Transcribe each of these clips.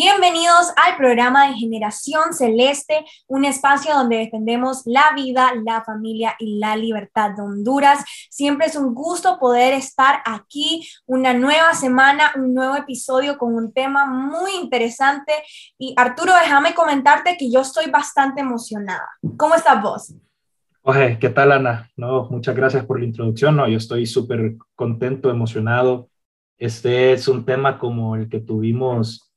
Bienvenidos al programa de Generación Celeste, un espacio donde defendemos la vida, la familia y la libertad de Honduras. Siempre es un gusto poder estar aquí, una nueva semana, un nuevo episodio con un tema muy interesante. Y Arturo, déjame comentarte que yo estoy bastante emocionada. ¿Cómo estás vos? Oye, ¿qué tal, Ana? No, muchas gracias por la introducción. No, yo estoy súper contento, emocionado. Este es un tema como el que tuvimos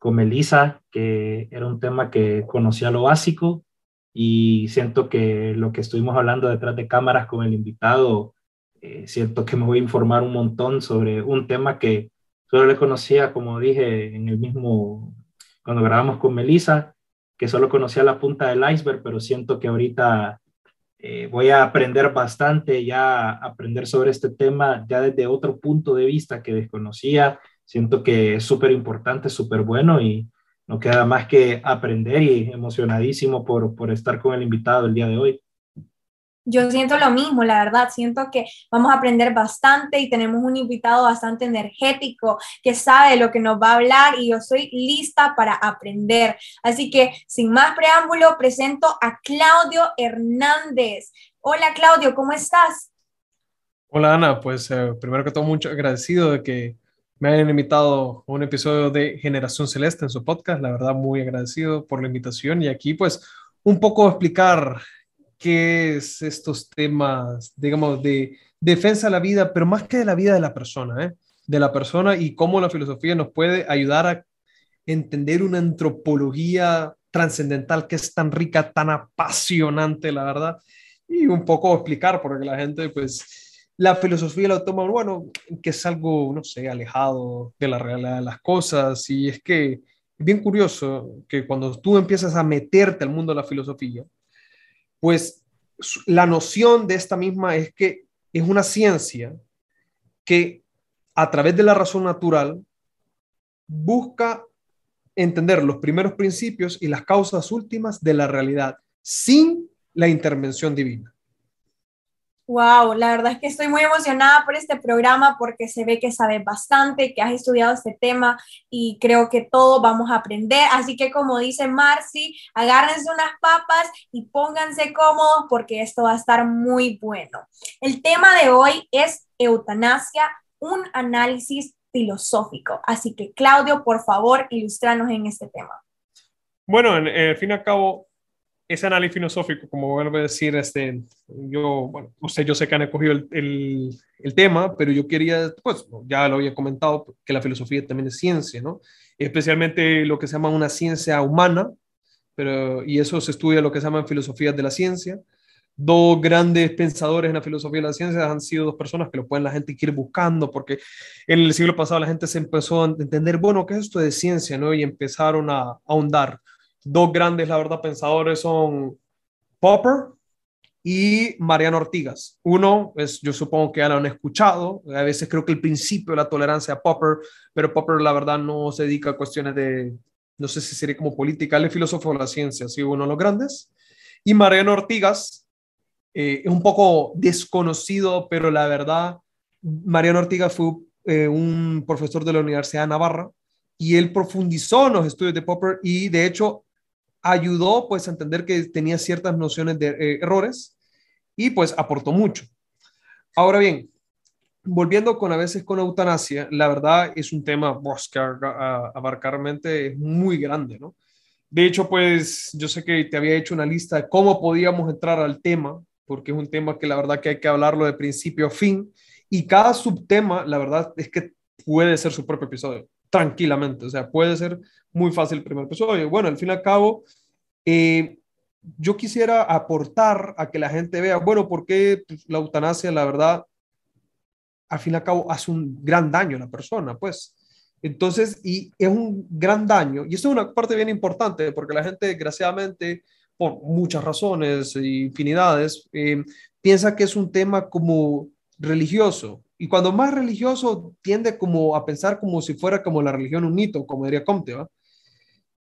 con Melissa, que era un tema que conocía lo básico y siento que lo que estuvimos hablando detrás de cámaras con el invitado, eh, siento que me voy a informar un montón sobre un tema que solo le conocía, como dije, en el mismo, cuando grabamos con Melissa, que solo conocía la punta del iceberg, pero siento que ahorita eh, voy a aprender bastante, ya aprender sobre este tema ya desde otro punto de vista que desconocía siento que es súper importante, súper bueno y no queda más que aprender y emocionadísimo por, por estar con el invitado el día de hoy. Yo siento lo mismo, la verdad, siento que vamos a aprender bastante y tenemos un invitado bastante energético que sabe lo que nos va a hablar y yo soy lista para aprender. Así que sin más preámbulo, presento a Claudio Hernández. Hola Claudio, ¿cómo estás? Hola Ana, pues eh, primero que todo mucho agradecido de que me hayan invitado a un episodio de Generación Celeste en su podcast. La verdad, muy agradecido por la invitación. Y aquí, pues, un poco explicar qué es estos temas, digamos, de defensa de la vida, pero más que de la vida de la persona, ¿eh? de la persona y cómo la filosofía nos puede ayudar a entender una antropología trascendental que es tan rica, tan apasionante, la verdad, y un poco explicar, porque la gente, pues, la filosofía la toma, bueno, que es algo, no sé, alejado de la realidad de las cosas. Y es que es bien curioso que cuando tú empiezas a meterte al mundo de la filosofía, pues la noción de esta misma es que es una ciencia que a través de la razón natural busca entender los primeros principios y las causas últimas de la realidad sin la intervención divina. Wow, la verdad es que estoy muy emocionada por este programa porque se ve que sabes bastante, que has estudiado este tema y creo que todos vamos a aprender. Así que como dice Marcy, agárrense unas papas y pónganse cómodos porque esto va a estar muy bueno. El tema de hoy es eutanasia, un análisis filosófico. Así que Claudio, por favor, ilustranos en este tema. Bueno, en, al fin y al cabo, ese análisis filosófico, como vuelvo a decir, este, yo, bueno, no sé, yo sé que han escogido el, el, tema, pero yo quería, pues, ya lo había comentado, que la filosofía también es ciencia, ¿no? Especialmente lo que se llama una ciencia humana, pero, y eso se estudia lo que se llama filosofía de la ciencia. Dos grandes pensadores en la filosofía de la ciencia han sido dos personas que lo pueden la gente ir buscando, porque en el siglo pasado la gente se empezó a entender, bueno, ¿qué es esto de ciencia? ¿no? Y empezaron a ahondar dos grandes, la verdad, pensadores son Popper y Mariano Ortigas. Uno, es, yo supongo que ya lo han escuchado, a veces creo que el principio de la tolerancia a Popper, pero Popper la verdad no se dedica a cuestiones de, no sé si sería como política, él es filósofo de la ciencia, sí, uno de los grandes. Y Mariano Ortigas eh, es un poco desconocido, pero la verdad, Mariano Ortigas fue eh, un profesor de la Universidad de Navarra y él profundizó en los estudios de Popper y de hecho ayudó pues a entender que tenía ciertas nociones de eh, errores y pues aportó mucho. Ahora bien, volviendo con a veces con eutanasia, la verdad es un tema pues, que abarcarmente es muy grande, ¿no? De hecho, pues yo sé que te había hecho una lista de cómo podíamos entrar al tema, porque es un tema que la verdad que hay que hablarlo de principio a fin, y cada subtema, la verdad es que puede ser su propio episodio tranquilamente. O sea, puede ser muy fácil el primer episodio. Bueno, al fin y al cabo, eh, yo quisiera aportar a que la gente vea, bueno, por qué pues, la eutanasia, la verdad, al fin y al cabo, hace un gran daño a la persona, pues. Entonces, y es un gran daño, y esto es una parte bien importante, porque la gente, desgraciadamente, por muchas razones, infinidades, eh, piensa que es un tema como religioso. Y cuando más religioso tiende como a pensar como si fuera como la religión un mito, como diría Comte, ¿va?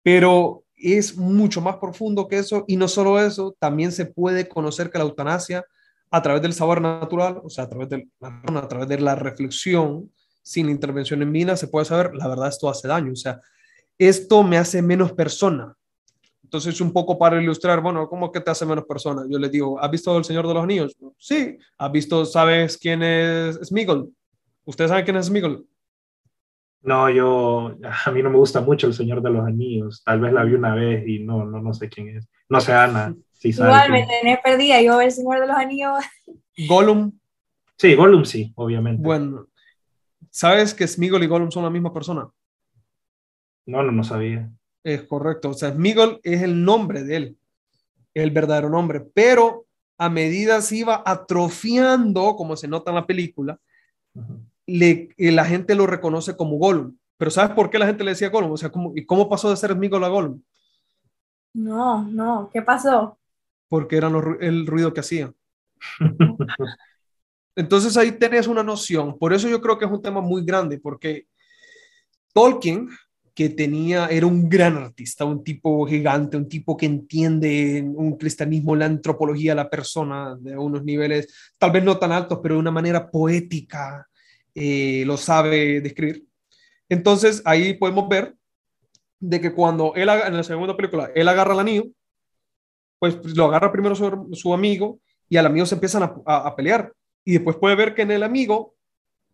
Pero es mucho más profundo que eso y no solo eso, también se puede conocer que la eutanasia a través del saber natural, o sea, a través de, a través de la reflexión, sin intervención en mina, se puede saber, la verdad, esto hace daño, o sea, esto me hace menos persona. Entonces, un poco para ilustrar, bueno, ¿cómo que te hace menos persona? Yo le digo, ¿has visto El Señor de los Anillos? Sí. ¿Has visto, sabes quién es Smigol? ¿Ustedes saben quién es Smigol? No, yo, a mí no me gusta mucho El Señor de los Anillos. Tal vez la vi una vez y no, no, no sé quién es. No sé, Ana. Si Igual me tenés perdida. Yo El Señor de los Anillos. Gollum. Sí, Gollum sí, obviamente. Bueno, ¿sabes que Smigol y Gollum son la misma persona? No, no, no sabía. Es correcto. O sea, Smigol es el nombre de él, el verdadero nombre. Pero a medida se iba atrofiando, como se nota en la película, le, eh, la gente lo reconoce como Gollum. Pero ¿sabes por qué la gente le decía Gollum? O sea, ¿cómo, ¿y cómo pasó de ser Smigol a Gollum? No, no, ¿qué pasó? Porque era el ruido que hacía. Entonces ahí tenés una noción. Por eso yo creo que es un tema muy grande, porque Tolkien, que tenía, era un gran artista, un tipo gigante, un tipo que entiende un cristianismo, la antropología la persona de unos niveles, tal vez no tan altos, pero de una manera poética, eh, lo sabe describir. Entonces ahí podemos ver de que cuando él, en la segunda película, él agarra al anillo, pues lo agarra primero su, amigo y al amigo se empiezan a, a, pelear. Y después puede ver que en el amigo,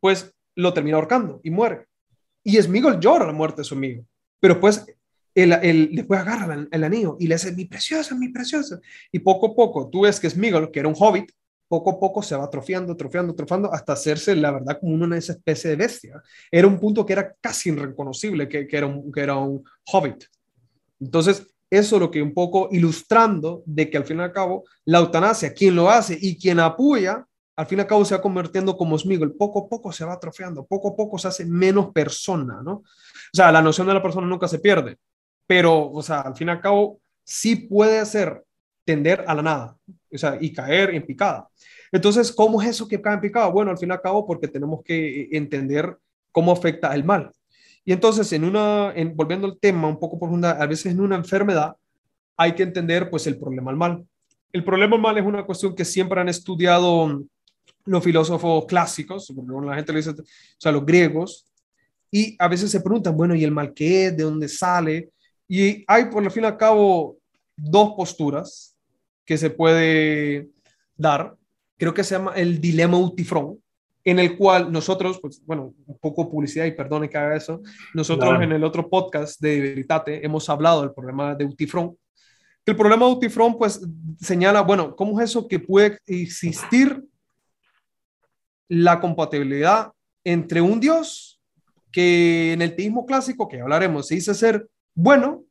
pues lo termina ahorcando y muere. Y Smigol llora la muerte de su amigo. Pero pues él, él, después agarra el, anillo y le dice, mi preciosa, mi preciosa. Y poco a poco tú ves que Smigol, que era un hobbit, poco a poco se va atrofiando, atrofiando, atrofiando, hasta hacerse, la verdad, como una especie de bestia. Era un punto que era casi irreconocible, que, era, un, hobbit. Entonces, eso es lo que un poco ilustrando de que al fin y al cabo, la eutanasia, quien lo hace y quien apoya, al fin y al cabo se va convirtiendo como Smigol, poco a poco se va atrofiando, poco a poco se hace menos persona, ¿no? O sea, la noción de la persona nunca se pierde, pero, o sea, al fin y al cabo, sí puede ser tender a la nada, o sea, y caer en picada. Entonces, ¿cómo es eso que cae en picada? Bueno, al fin y al cabo, porque tenemos que entender cómo afecta el mal. Y entonces, en una, en, volviendo al tema un poco profunda, a veces en una enfermedad hay que entender pues el problema al mal. El problema al mal es una cuestión que siempre han estudiado los filósofos clásicos, la gente le dice, o sea, los griegos, y a veces se preguntan, bueno, ¿y el mal qué es? ¿De dónde sale? Y hay, por el fin y al cabo, dos posturas que se puede dar. Creo que se llama el dilema Utifrón, en el cual nosotros, pues bueno, un poco publicidad y perdone que haga eso, nosotros en el otro podcast de Veritate hemos hablado del problema de Utifrón. El problema de Utifrón, pues señala, bueno, ¿cómo es eso que puede existir la compatibilidad entre un Dios que en el teísmo clásico, que hablaremos, se dice ser bueno,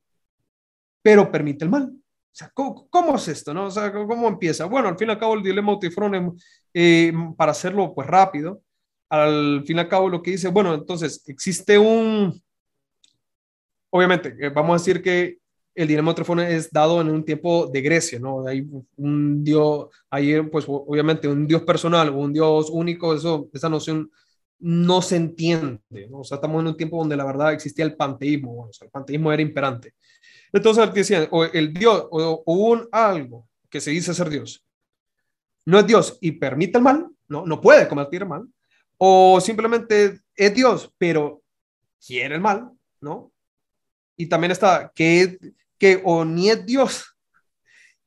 pero permite el mal. O sea, ¿cómo, es esto? No? O sea, ¿cómo empieza? Bueno, al fin y al cabo el dilema Utifrón, eh, para hacerlo pues rápido, al fin y al cabo lo que dice, bueno, entonces existe un, obviamente, eh, vamos a decir que el dilema Utifrón es dado en un tiempo de Grecia, ¿no? Hay un dios, hay pues obviamente un dios personal un dios único, eso, esa noción no se entiende, ¿no? O sea, estamos en un tiempo donde la verdad existía el panteísmo, o sea, el panteísmo era imperante. Entonces, el Dios, o, un algo que se dice ser Dios, no es Dios y permite el mal, no, no puede el mal, o simplemente es Dios, pero quiere el mal, ¿no? Y también está que, que o ni es Dios.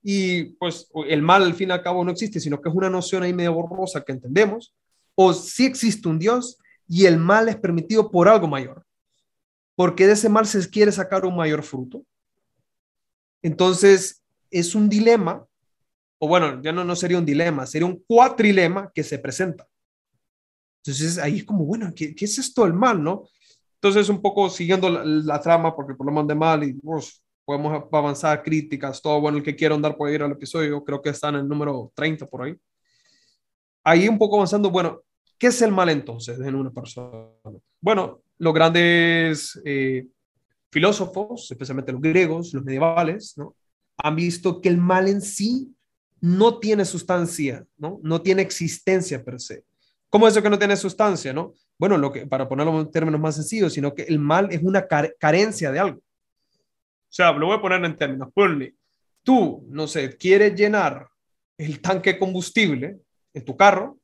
Y pues el mal al fin y al cabo no existe, sino que es una noción ahí medio borrosa que entendemos, o si existe un Dios y el mal es permitido por algo mayor, porque de ese mal se quiere sacar un mayor fruto. Entonces, es un dilema, o bueno, ya no, no sería un dilema, sería un cuatrilema que se presenta. Entonces, ahí es como, bueno, ¿qué, qué es esto del mal, no? Entonces, un poco siguiendo la, trama, porque por lo menos de mal, y pues, podemos avanzar críticas, todo bueno, el que quiera andar puede ir al episodio, creo que está en el número 30 por ahí. Ahí un poco avanzando, bueno, ¿qué es el mal entonces en una persona? Bueno, los grandes eh, filósofos, especialmente los griegos, los medievales, ¿no? han visto que el mal en sí no tiene sustancia, ¿no? No tiene existencia per se. ¿Cómo es eso que no tiene sustancia, no? Bueno, lo que, para ponerlo en términos más sencillos, sino que el mal es una carencia de algo. O sea, lo voy a poner en términos. Ponle, tú, no sé, quieres llenar el tanque combustible en tu carro,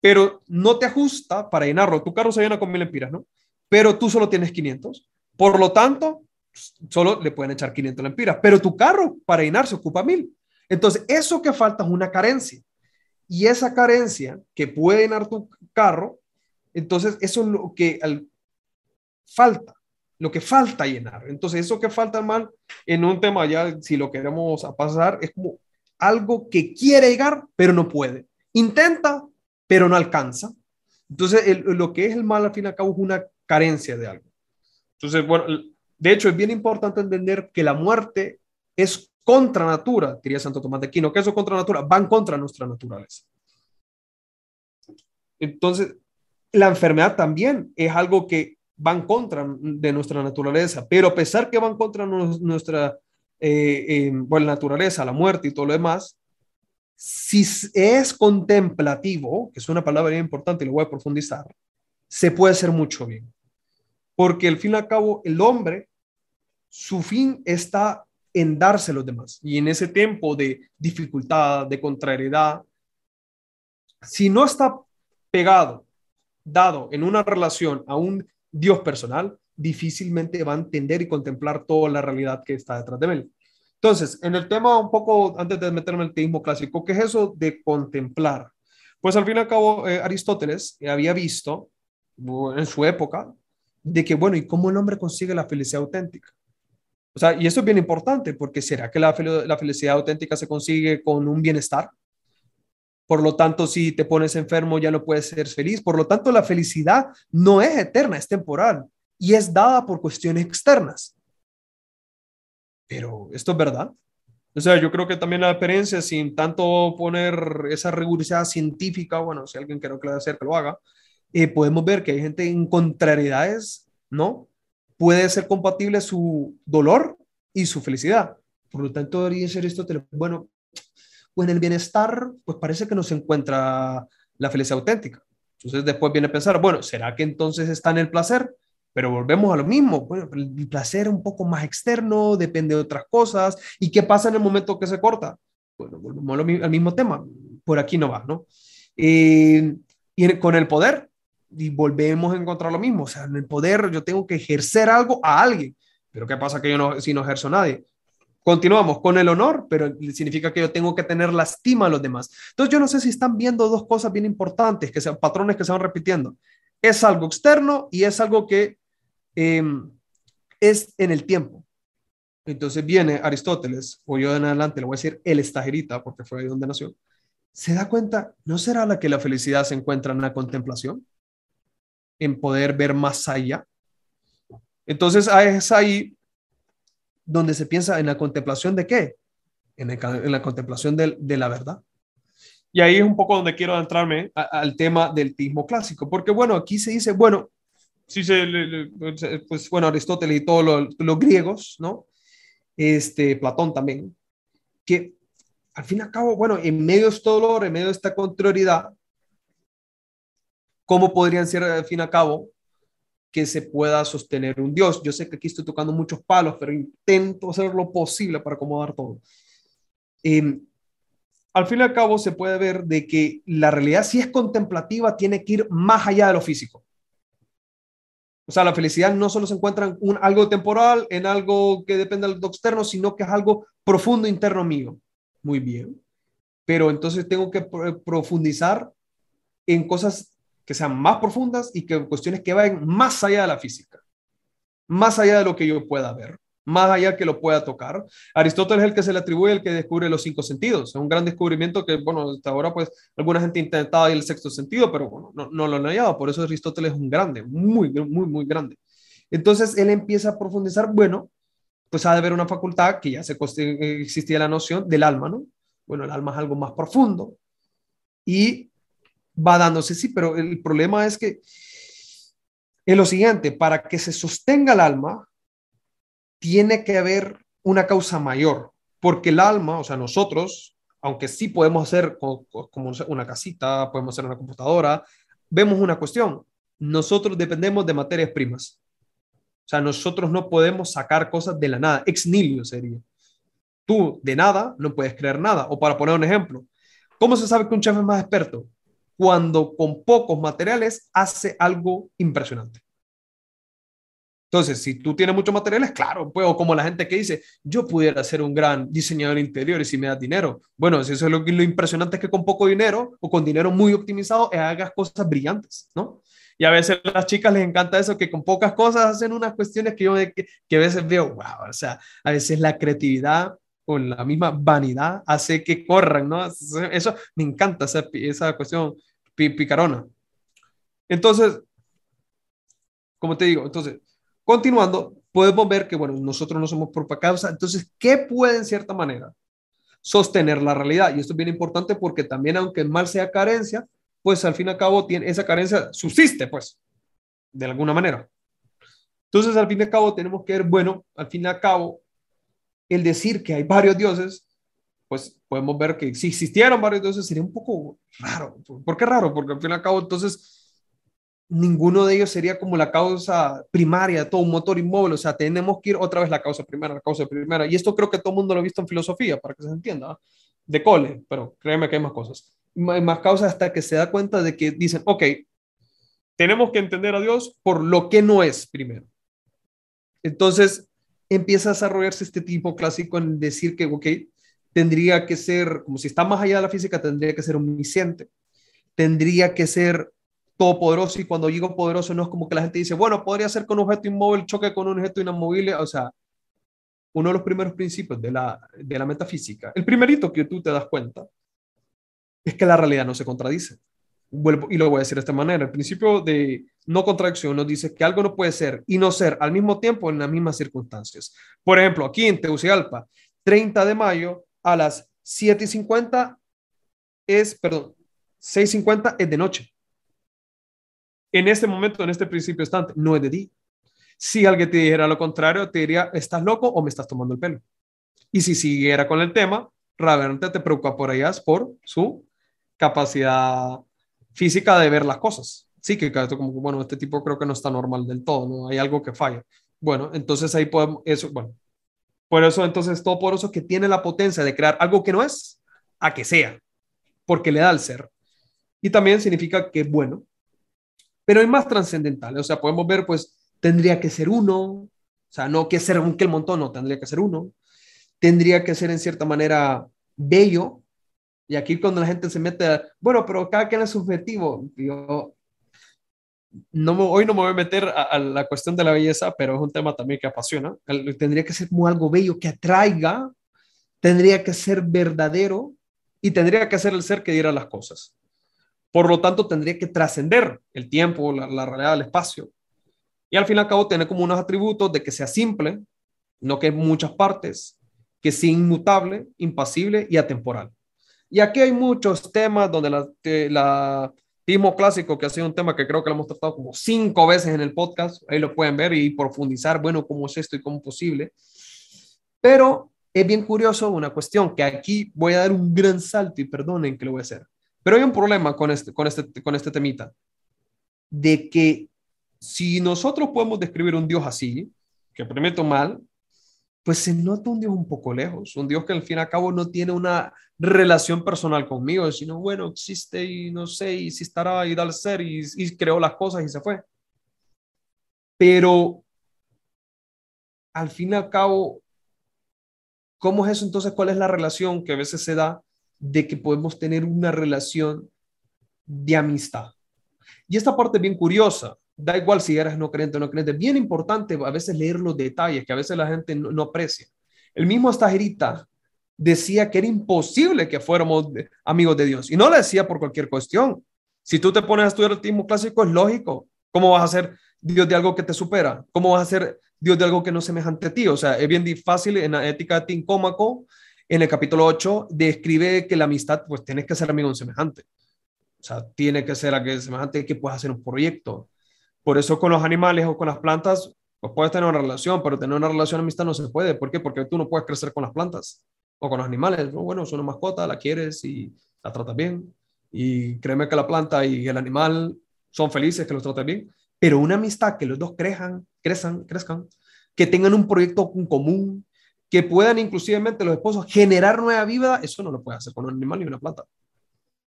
pero no te ajusta para llenarlo. Tu carro se llena con mil empiras, ¿no? Pero tú solo tienes 500. Por lo tanto, solo le pueden echar 500 lempiras, pero tu carro para llenarse ocupa mil. Entonces, eso que falta es una carencia. Y esa carencia que puede llenar tu carro, entonces eso es lo que falta, lo que falta llenar. Entonces, eso que falta mal en un tema ya, si lo queremos a pasar, es como algo que quiere llegar, pero no puede. Intenta, pero no alcanza. Entonces, lo que es el mal, al fin y al cabo, es una carencia de algo. Entonces, bueno, de hecho, es bien importante entender que la muerte es contra natura, diría Santo Tomás de Aquino, que eso contra natura, van contra nuestra naturaleza. Entonces, la enfermedad también es algo que van contra de nuestra naturaleza, pero a pesar que van contra nuestra eh, bueno, naturaleza, la muerte y todo lo demás, si es contemplativo, que es una palabra bien importante y lo voy a profundizar, se puede hacer mucho bien porque al fin y al cabo el hombre, su fin está en darse a los demás. Y en ese tiempo de dificultad, de contrariedad, si no está pegado, dado en una relación a un Dios personal, difícilmente va a entender y contemplar toda la realidad que está detrás de él. Entonces, en el tema un poco, antes de meterme en el teísmo clásico, ¿qué es eso de contemplar? Pues al fin y al cabo, eh, Aristóteles había visto en su época de que, bueno, ¿y cómo el hombre consigue la felicidad auténtica? O sea, y eso es bien importante, porque ¿será que la, la felicidad auténtica se consigue con un bienestar? Por lo tanto, si te pones enfermo ya no puedes ser feliz. Por lo tanto, la felicidad no es eterna, es temporal y es dada por cuestiones externas. Pero esto es verdad. O sea, yo creo que también la experiencia, sin tanto poner esa rigurosidad científica, bueno, si alguien quiere hacer que lo haga, eh, podemos ver que hay gente en contrariedades, ¿no? Puede ser compatible su dolor y su felicidad. Por lo tanto, debería ser esto, bueno, pues en el bienestar, pues parece que no se encuentra la felicidad auténtica. Entonces después viene a pensar, bueno, ¿será que entonces está en el placer? Pero volvemos a lo mismo, el placer un poco más externo, depende de otras cosas. ¿Y qué pasa en el momento que se corta? Bueno, volvemos al mismo tema, por aquí no va, ¿no? Eh, y con el poder, y volvemos a encontrar lo mismo. O sea, en el poder yo tengo que ejercer algo a alguien. Pero ¿qué pasa que yo no, si no ejerzo a nadie? Continuamos con el honor, pero significa que yo tengo que tener la estima a los demás. Entonces yo no sé si están viendo dos cosas bien importantes, que sean patrones que se van repitiendo. Es algo externo y es algo que em, es en el tiempo. Entonces viene Aristóteles, o yo en adelante le voy a decir el estajerita, porque fue ahí donde nació. Se da cuenta, ¿no será la que la felicidad se encuentra en la contemplación? En poder ver más allá. Entonces es ahí donde se piensa en la contemplación de qué? En, la contemplación de, la verdad. Y ahí es un poco donde quiero entrarme al tema del tismo clásico, porque bueno, aquí se dice, bueno, si se, pues bueno, Aristóteles y todos los, griegos, ¿no? Este, Platón también, que al fin y al cabo, bueno, en medio de este dolor, en medio de esta contrariedad, ¿Cómo podrían ser al fin y al cabo que se pueda sostener un Dios? Yo sé que aquí estoy tocando muchos palos, pero intento hacer lo posible para acomodar todo. Em, al fin y al cabo se puede ver de que la realidad si es contemplativa tiene que ir más allá de lo físico. O sea, la felicidad no solo se encuentra en un, algo temporal, en algo que depende del externo, sino que es algo profundo interno mío. Muy bien. Pero entonces tengo que profundizar en cosas que sean más profundas y que cuestiones que vayan más allá de la física, más allá de lo que yo pueda ver, más allá que lo pueda tocar. Aristóteles es el que se le atribuye el que descubre los cinco sentidos. Es un gran descubrimiento que, bueno, hasta ahora pues alguna gente intentaba el sexto sentido, pero no lo han hallado. Por eso Aristóteles es un grande, muy, muy, muy grande. Entonces él empieza a profundizar, bueno, pues ha de haber una facultad que ya se existía la noción del alma, ¿no? Bueno, el alma es algo más profundo y va dándose, sí, pero el problema es que es lo siguiente, para que se sostenga el alma, tiene que haber una causa mayor. porque el alma, o sea, nosotros, aunque sí podemos hacer como una casita, podemos hacer una computadora, vemos una cuestión. Nosotros dependemos de materias primas. O sea, nosotros no podemos sacar cosas de la nada. Ex nihilo sería. Tú de nada no puedes crear nada. O para poner un ejemplo, ¿cómo se sabe que un chef es más experto? Cuando con pocos materiales hace algo impresionante. Entonces, si tú tienes muchos materiales, claro, pues, o como la gente que dice, yo pudiera ser un gran diseñador interior y si me das dinero. Bueno, si eso es lo, lo impresionante es que con poco dinero o con dinero muy optimizado hagas cosas brillantes, ¿no? Y a veces a las chicas les encanta eso, que con pocas cosas hacen unas cuestiones que yo que, que a veces veo, wow, o sea, a veces la creatividad o la misma vanidad hace que corran, ¿no? Eso me encanta, esa, esa cuestión picarona. Entonces, como te digo, entonces, Continuando, podemos ver que, bueno, nosotros no somos por causa, entonces, ¿qué puede en cierta manera sostener la realidad? Y esto es bien importante porque también, aunque el mal sea carencia, pues al fin y al cabo tiene, esa carencia subsiste, pues, de alguna manera. Entonces, al fin y al cabo, tenemos que ver, bueno, al fin y al cabo, el decir que hay varios dioses, pues podemos ver que si existieran varios dioses sería un poco raro. ¿Por qué raro? Porque al fin y al cabo, entonces, ninguno de ellos sería como la causa primaria de todo un motor inmóvil. O sea, tenemos que ir otra vez la causa primera, la causa primera. Y esto creo que todo el mundo lo ha visto en filosofía, para que se entienda, de cole, pero créeme que hay más cosas. Hay más causas hasta que se da cuenta de que dicen, ok, tenemos que entender a Dios por lo que no es primero. Entonces empieza a desarrollarse este tipo clásico en decir que, ok, tendría que ser, como si está más allá de la física, tendría que ser omnisciente, tendría que ser todopoderoso y cuando digo poderoso no es como que la gente dice, bueno, podría ser con un objeto inmóvil, choque con un objeto inamovible, o sea, uno de los primeros principios de la, de la metafísica, el primerito que tú te das cuenta, es que la realidad no se contradice. Vuelvo, y lo voy a decir de esta manera, el principio de no contradicción nos dice que algo no puede ser y no ser al mismo tiempo en las mismas circunstancias. Por ejemplo, aquí en Tegucigalpa, 30 de mayo a las 7.50 es, perdón, 6.50 es de noche en este momento, en este principio estante, no es de ti. Si alguien te dijera lo contrario, te diría, ¿estás loco o me estás tomando el pelo? Y si siguiera con el tema, realmente te preocupa por ellas por su capacidad física de ver las cosas. Sí, que como, bueno, este tipo creo que no está normal del todo, ¿no? Hay algo que falla. Bueno, entonces ahí podemos, eso, bueno, por eso entonces todo por eso que tiene la potencia de crear algo que no es a que sea, porque le da el ser. Y también significa que, bueno, pero hay más trascendentales, o sea, podemos ver, pues, tendría que ser uno, o sea, no que ser un que el montón, no, tendría que ser uno, tendría que ser en cierta manera bello, y aquí cuando la gente se mete, bueno, pero cada quien es subjetivo, yo no hoy no me voy a meter a, la cuestión de la belleza, pero es un tema también que apasiona. tendría que ser como algo bello que atraiga, tendría que ser verdadero y tendría que ser el ser que diera las cosas. Por lo tanto, tendría que trascender el tiempo, la, realidad del espacio. Y al fin y al cabo, tener como unos atributos de que sea simple, no que muchas partes, que sea inmutable, impasible y atemporal. Y aquí hay muchos temas donde la, la clásico, que ha sido un tema que creo que lo hemos tratado como cinco veces en el podcast, ahí lo pueden ver y profundizar, bueno, cómo es esto y cómo es posible. Pero es bien curioso una cuestión que aquí voy a dar un gran salto y perdonen que lo voy a hacer. Pero hay un problema con este, con este, con este temita, de que si nosotros podemos describir un Dios así, que prometo mal, pues se nota un Dios un poco lejos, un Dios que al fin y al cabo no tiene una relación personal conmigo, sino bueno, existe y no sé, y si estará y da ser y, y creó las cosas y se fue. Pero al fin y al cabo, ¿cómo es eso entonces? ¿Cuál es la relación que a veces se da de que podemos tener una relación de amistad. Y esta parte es bien curiosa, da igual si eres no creyente o no creyente, bien importante a veces leer los detalles que a veces la gente no, aprecia. El mismo Estajerita decía que era imposible que fuéramos amigos de Dios y no lo decía por cualquier cuestión. Si tú te pones a estudiar el tiempo clásico, es lógico. ¿Cómo vas a ser Dios de algo que te supera? ¿Cómo vas a ser Dios de algo que no es semejante a ti? O sea, es bien fácil en la ética de Tincómaco en el capítulo 8 describe que la amistad, pues tienes que ser amigo de un semejante. O sea, tiene que ser aquel semejante que puedas hacer un proyecto. Por eso con los animales o con las plantas, pues puedes tener una relación, pero tener una relación amistad no se puede. ¿Por qué? Porque tú no puedes crecer con las plantas. O con los animales. Bueno, es una mascota, la quieres y la tratas bien. Y créeme que la planta y el animal son felices que los trates bien. Pero una amistad que los dos crezcan, crezcan, crezcan, que tengan un proyecto común, que puedan inclusivamente los esposos generar nueva vida, eso no lo puede hacer con un animal ni una planta.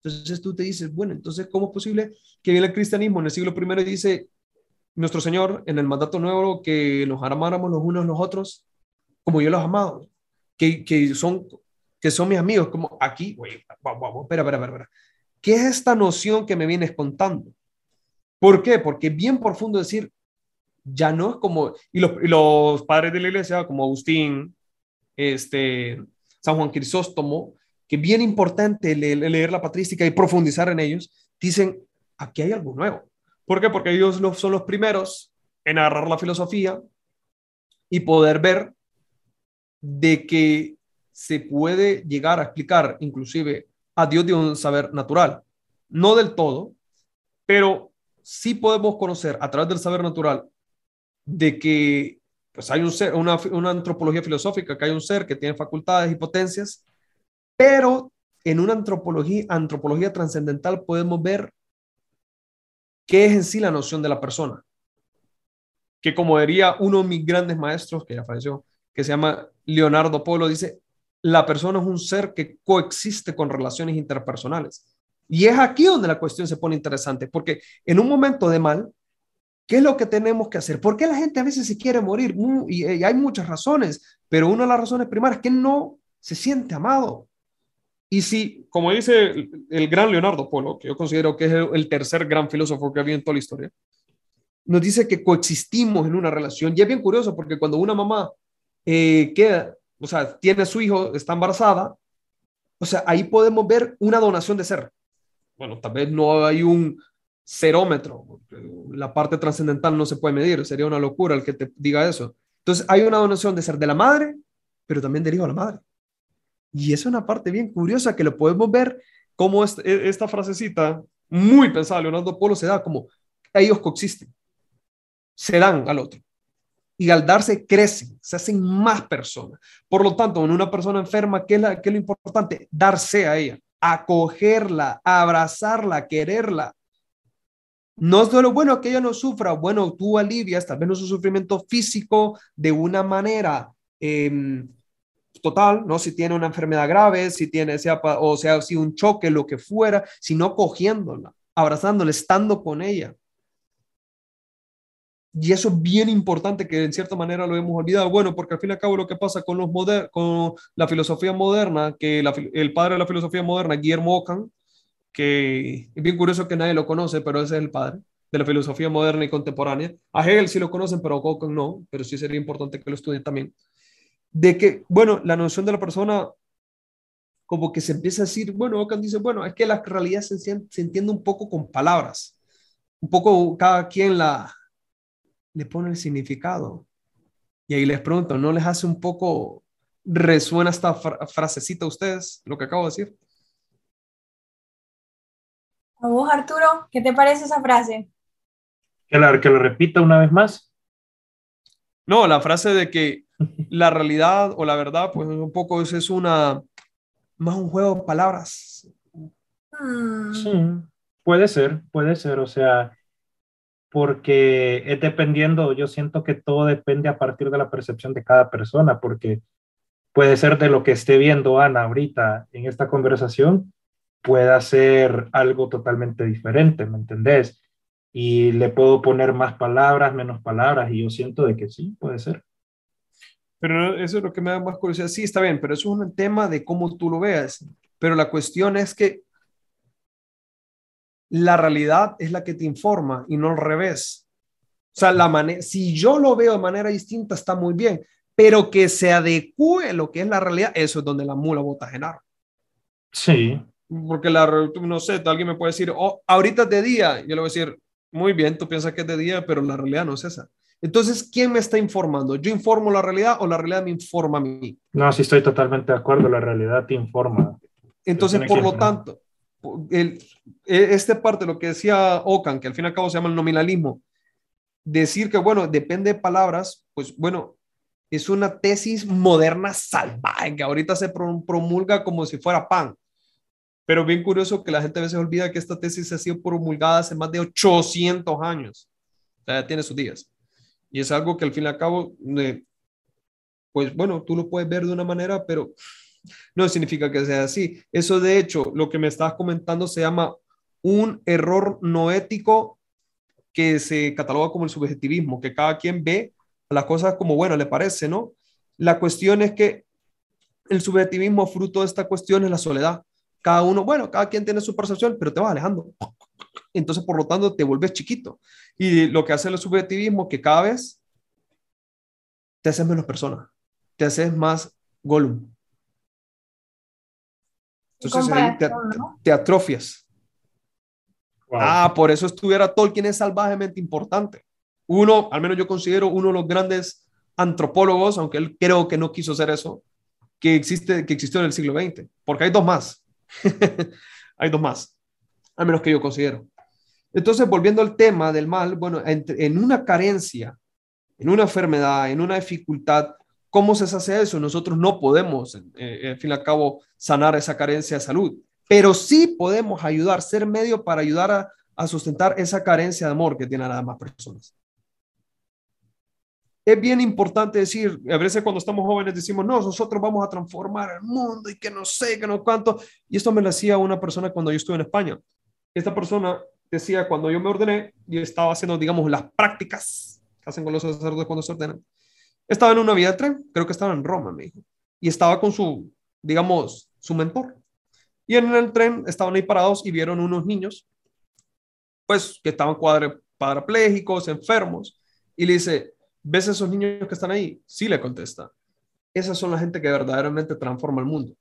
Entonces tú te dices, bueno, entonces, ¿cómo es posible que viene el cristianismo en el siglo I y dice, nuestro Señor en el mandato nuevo que nos amáramos los unos los otros como yo los amado, que, son que son mis amigos, como aquí, güey, vamos, espera, espera, espera, ¿Qué es esta noción que me vienes contando? ¿Por qué? Porque es bien profundo decir, ya no es como, y los, padres de la iglesia, como Agustín, este, San Juan Crisóstomo, que bien importante leer, la patrística y profundizar en ellos, dicen, aquí hay algo nuevo. ¿Por qué? Porque ellos son los primeros en agarrar la filosofía y poder ver de que se puede llegar a explicar inclusive a Dios de un saber natural. No del todo, pero sí podemos conocer a través del saber natural de que pues hay un ser, una, una antropología filosófica, que hay un ser que tiene facultades y potencias pero en una antropología, antropología trascendental podemos ver qué es en sí la noción de la persona. Que como diría uno de mis grandes maestros, que ya falleció, que se llama Leonardo Polo, dice, la persona es un ser que coexiste con relaciones interpersonales. Y es aquí donde la cuestión se pone interesante, porque en un momento de mal, ¿qué es lo que tenemos que hacer? ¿Por qué la gente a veces se quiere morir? Y, y hay muchas razones, pero una de las razones primarias es que no se siente amado. Y si, como dice el, gran Leonardo Polo, que yo considero que es el, tercer gran filósofo que había en toda la historia, nos dice que coexistimos en una relación. Y es bien curioso porque cuando una mamá eh, queda, o sea, tiene a su hijo, está embarazada, o sea, ahí podemos ver una donación de ser. Bueno, tal vez no hay un cerómetro, la parte trascendental no se puede medir, sería una locura el que te diga eso. Entonces, hay una donación de ser de la madre, pero también del hijo a la madre. Y es una parte bien curiosa que lo podemos ver como e, esta frasecita, muy pensada, Leonardo Polo, se da como ellos coexisten, se dan al otro. Y al darse, crecen, se hacen más personas. Por lo tanto, en una persona enferma, ¿qué es, la, qué es lo importante? Darse a ella, acogerla, abrazarla, quererla. No es de lo bueno que ella no sufra, bueno, tú alivias tal vez no su sufrimiento físico de una manera eh, total, ¿no? Si tiene una enfermedad grave, si tiene, sea, o sea, si un choque, lo que fuera, sino cogiéndola, abrazándola, estando con ella. Y eso es bien importante que en cierta manera lo hemos olvidado. Bueno, porque al fin y al cabo lo que pasa con, los con la filosofía moderna, que el padre de la filosofía moderna, Guillermo Ockham, que es bien curioso que nadie lo conoce, pero ese es el padre de la filosofía moderna y contemporánea. A Hegel sí lo conocen, pero a Ockham no, pero sí sería importante que lo estudien también de que, bueno, la noción de la persona como que se empieza a decir, bueno, Ockham dice, bueno, es que la realidad se, se entiende un poco con palabras, un poco cada quien la le pone el significado. Y ahí les pregunto, ¿no les hace un poco, resuena esta frasecita a ustedes, lo que acabo de decir? A vos, Arturo, ¿qué te parece esa frase? Que, la, que lo repita una vez más. No, la frase de que la realidad o la verdad, pues un poco es, es una, más un juego de palabras. Hmm. Sí, puede ser, puede ser, o sea, porque es dependiendo, yo siento que todo depende a partir de la percepción de cada persona, porque puede ser de lo que esté viendo Ana ahorita en esta conversación, pueda ser algo totalmente diferente, ¿me entendés? Y le puedo poner más palabras, menos palabras, y yo siento de que sí, puede ser. Pero eso es lo que me da más curiosidad. Sí, está bien, pero eso es un tema de cómo tú lo veas. Pero la cuestión es que la realidad es la que te informa y no al revés. O sea, la si yo lo veo de manera distinta, está muy bien, pero que se adecue a lo que es la realidad, eso es donde la mula bota Genaro. Sí. Porque la, no sé, alguien me puede decir, oh, ahorita es de día. Yo le voy a decir, muy bien, tú piensas que es de día, pero la realidad no es esa. Entonces, ¿quién me está informando? ¿Yo informo la realidad o la realidad me informa a mí? No, sí estoy totalmente de acuerdo, la realidad te informa. Entonces, por lo tanto, e, esta parte, lo que decía Ocan, que al fin y al cabo se llama el nominalismo, decir que, bueno, depende de palabras, pues bueno, es una tesis moderna salvaje que ahorita se promulga como si fuera pan. Pero bien curioso que la gente a veces olvida que esta tesis ha sido promulgada hace más de 800 años. Ya tiene sus días. Y es algo que al fin y al cabo, eh, pues bueno, tú lo puedes ver de una manera, pero no significa que sea así. Eso de hecho, lo que me estás comentando se llama un error no ético que se cataloga como el subjetivismo, que cada quien ve las cosas como, bueno, le parece, ¿no? La cuestión es que el subjetivismo fruto de esta cuestión es la soledad. Cada uno, bueno, cada quien tiene su percepción, pero te vas alejando. Entonces, por lo tanto, te vuelves chiquito. Y lo que hace el subjetivismo que cada vez te haces menos persona, te haces más Gollum. Entonces te, atrofias. Ah, por eso estuviera Tolkien es salvajemente importante. Uno, al menos yo considero uno de los grandes antropólogos, aunque él creo que no quiso hacer eso, que, existe, que existió en el siglo XX, porque hay dos más. hay dos más, al menos que yo considero. Entonces, volviendo al tema del mal, bueno, en, una carencia, en una enfermedad, en una dificultad, ¿cómo se hace eso? Nosotros no podemos, eh, eh, al fin y al cabo, sanar esa carencia de salud, pero sí podemos ayudar, ser medio para ayudar a, a sustentar esa carencia de amor que tienen las demás personas. Es bien importante decir, a veces cuando estamos jóvenes decimos, no, nosotros vamos a transformar el mundo y que no sé, que no cuánto. Y esto me lo decía una persona cuando yo estuve en España. Esta persona decía, cuando yo me ordené y estaba haciendo, digamos, las prácticas que hacen con los sacerdotes cuando se ordenan, estaba en una vía de tren, creo que estaba en Roma, me dijo, y estaba con su, digamos, su mentor. Y en el tren estaban ahí parados y vieron unos niños, pues, que estaban cuadraplégicos, enfermos, y le dice, ¿ves esos niños que están ahí? Sí, le contesta. Esas son la gente que verdaderamente transforma el mundo.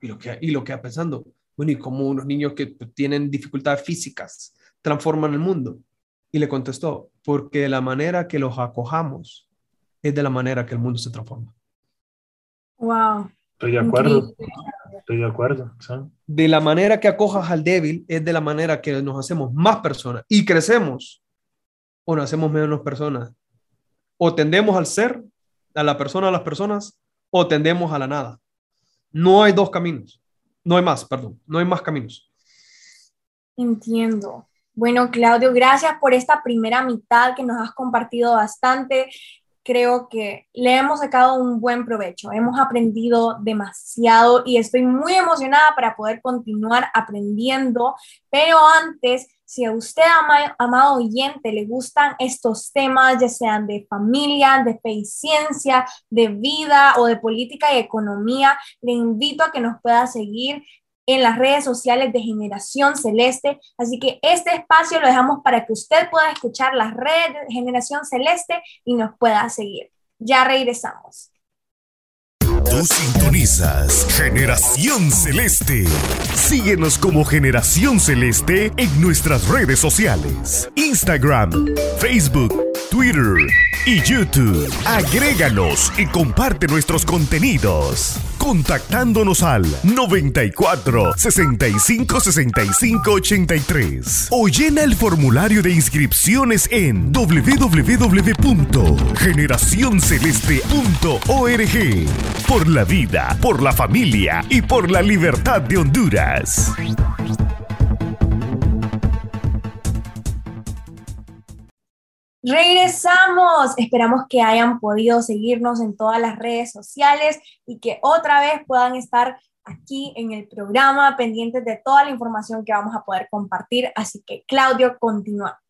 Y lo que, y lo que pensando, bueno, ¿y cómo unos niños que tienen dificultades físicas transforman el mundo? Y le contestó, porque la manera que los acojamos es de la manera que el mundo se transforma. Wow. Estoy de acuerdo. Estoy de acuerdo. De la manera que acojas al débil es de la manera que nos hacemos más personas y crecemos o nos hacemos menos personas. O tendemos al ser, a la persona, a las personas, o tendemos a la nada. No hay dos caminos. No hay más, perdón. No hay más caminos. Entiendo. Bueno, Claudio, gracias por esta primera mitad que nos has compartido bastante. Creo que le hemos sacado un buen provecho, hemos aprendido demasiado y estoy muy emocionada para poder continuar aprendiendo, pero antes, si a usted, amado oyente, le gustan estos temas, ya sean de familia, de fe y ciencia, de vida o de política y economía, le invito a que nos pueda seguir en las redes sociales de Generación Celeste. Así que este espacio lo dejamos para que usted pueda escuchar las redes de Generación Celeste y nos pueda seguir. Ya regresamos. Sintonizas Generación Celeste. Síguenos como Generación Celeste en nuestras redes sociales. Instagram, Facebook, Twitter y YouTube. Agréganos y comparte nuestros contenidos contactándonos al 94 65 65 83 o llena el formulario de inscripciones en www.generacionceleste.org por la vida, por la familia y por la libertad de Honduras. Regresamos. Esperamos que hayan podido seguirnos en todas las redes sociales y que otra vez puedan estar aquí en el programa pendientes de toda la información que vamos a poder compartir. Así que, Claudio, continúa.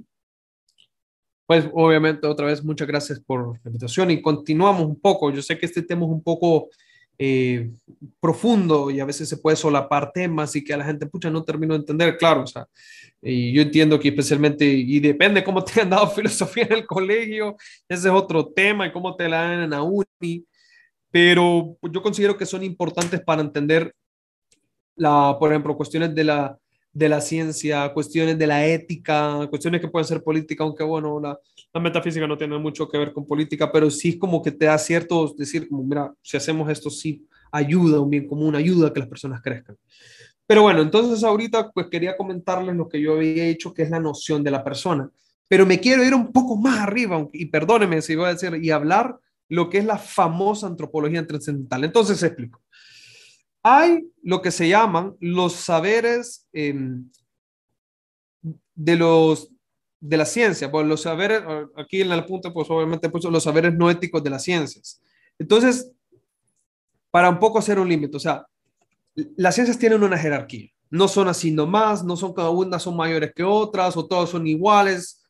Pues obviamente otra vez muchas gracias por la invitación y continuamos un poco. Yo sé que este tema es un poco eh, profundo y a veces se puede solapar temas y que a la gente, pucha, no termino de entender, claro, o sea, y yo entiendo que especialmente, y depende cómo te han dado filosofía en el colegio, ese es otro tema y cómo te la dan en la uni, pero yo considero que son importantes para entender, la, por ejemplo, cuestiones de la, de la ciencia, cuestiones de la ética, cuestiones que pueden ser política, aunque bueno, la, la, metafísica no tiene mucho que ver con política, pero sí como que te da cierto, decir, mira, si hacemos esto, sí ayuda, un bien común, ayuda a que las personas crezcan. Pero bueno, entonces ahorita pues quería comentarles lo que yo había hecho, que es la noción de la persona. Pero me quiero ir un poco más arriba, y perdónenme si voy a decir, y hablar lo que es la famosa antropología trascendental. Entonces, explico. Hay lo que se llaman los saberes em, de los de la ciencia, pues los saberes, aquí en la punta, pues obviamente pues, los saberes no éticos de las ciencias. Entonces, para un poco hacer un límite, o sea, las ciencias tienen una jerarquía, no son así nomás, no son cada una son mayores que otras o todas son iguales,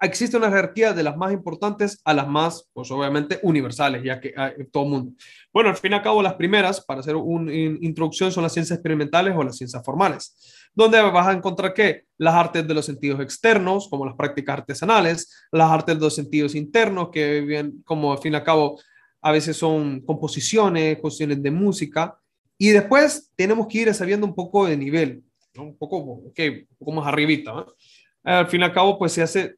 existe una jerarquía de las más importantes a las más, pues obviamente, universales, ya que todo el mundo. Bueno, al fin y al cabo, las primeras, para hacer una introducción, son las ciencias experimentales o las ciencias formales, donde vas a encontrar que las artes de los sentidos externos, como las prácticas artesanales, las artes de los sentidos internos, que bien, como al fin y al cabo, a veces son composiciones, cuestiones de música, y después tenemos que ir sabiendo un poco de nivel, un poco, ok, un poco más arribita, Al fin y al cabo, pues se hace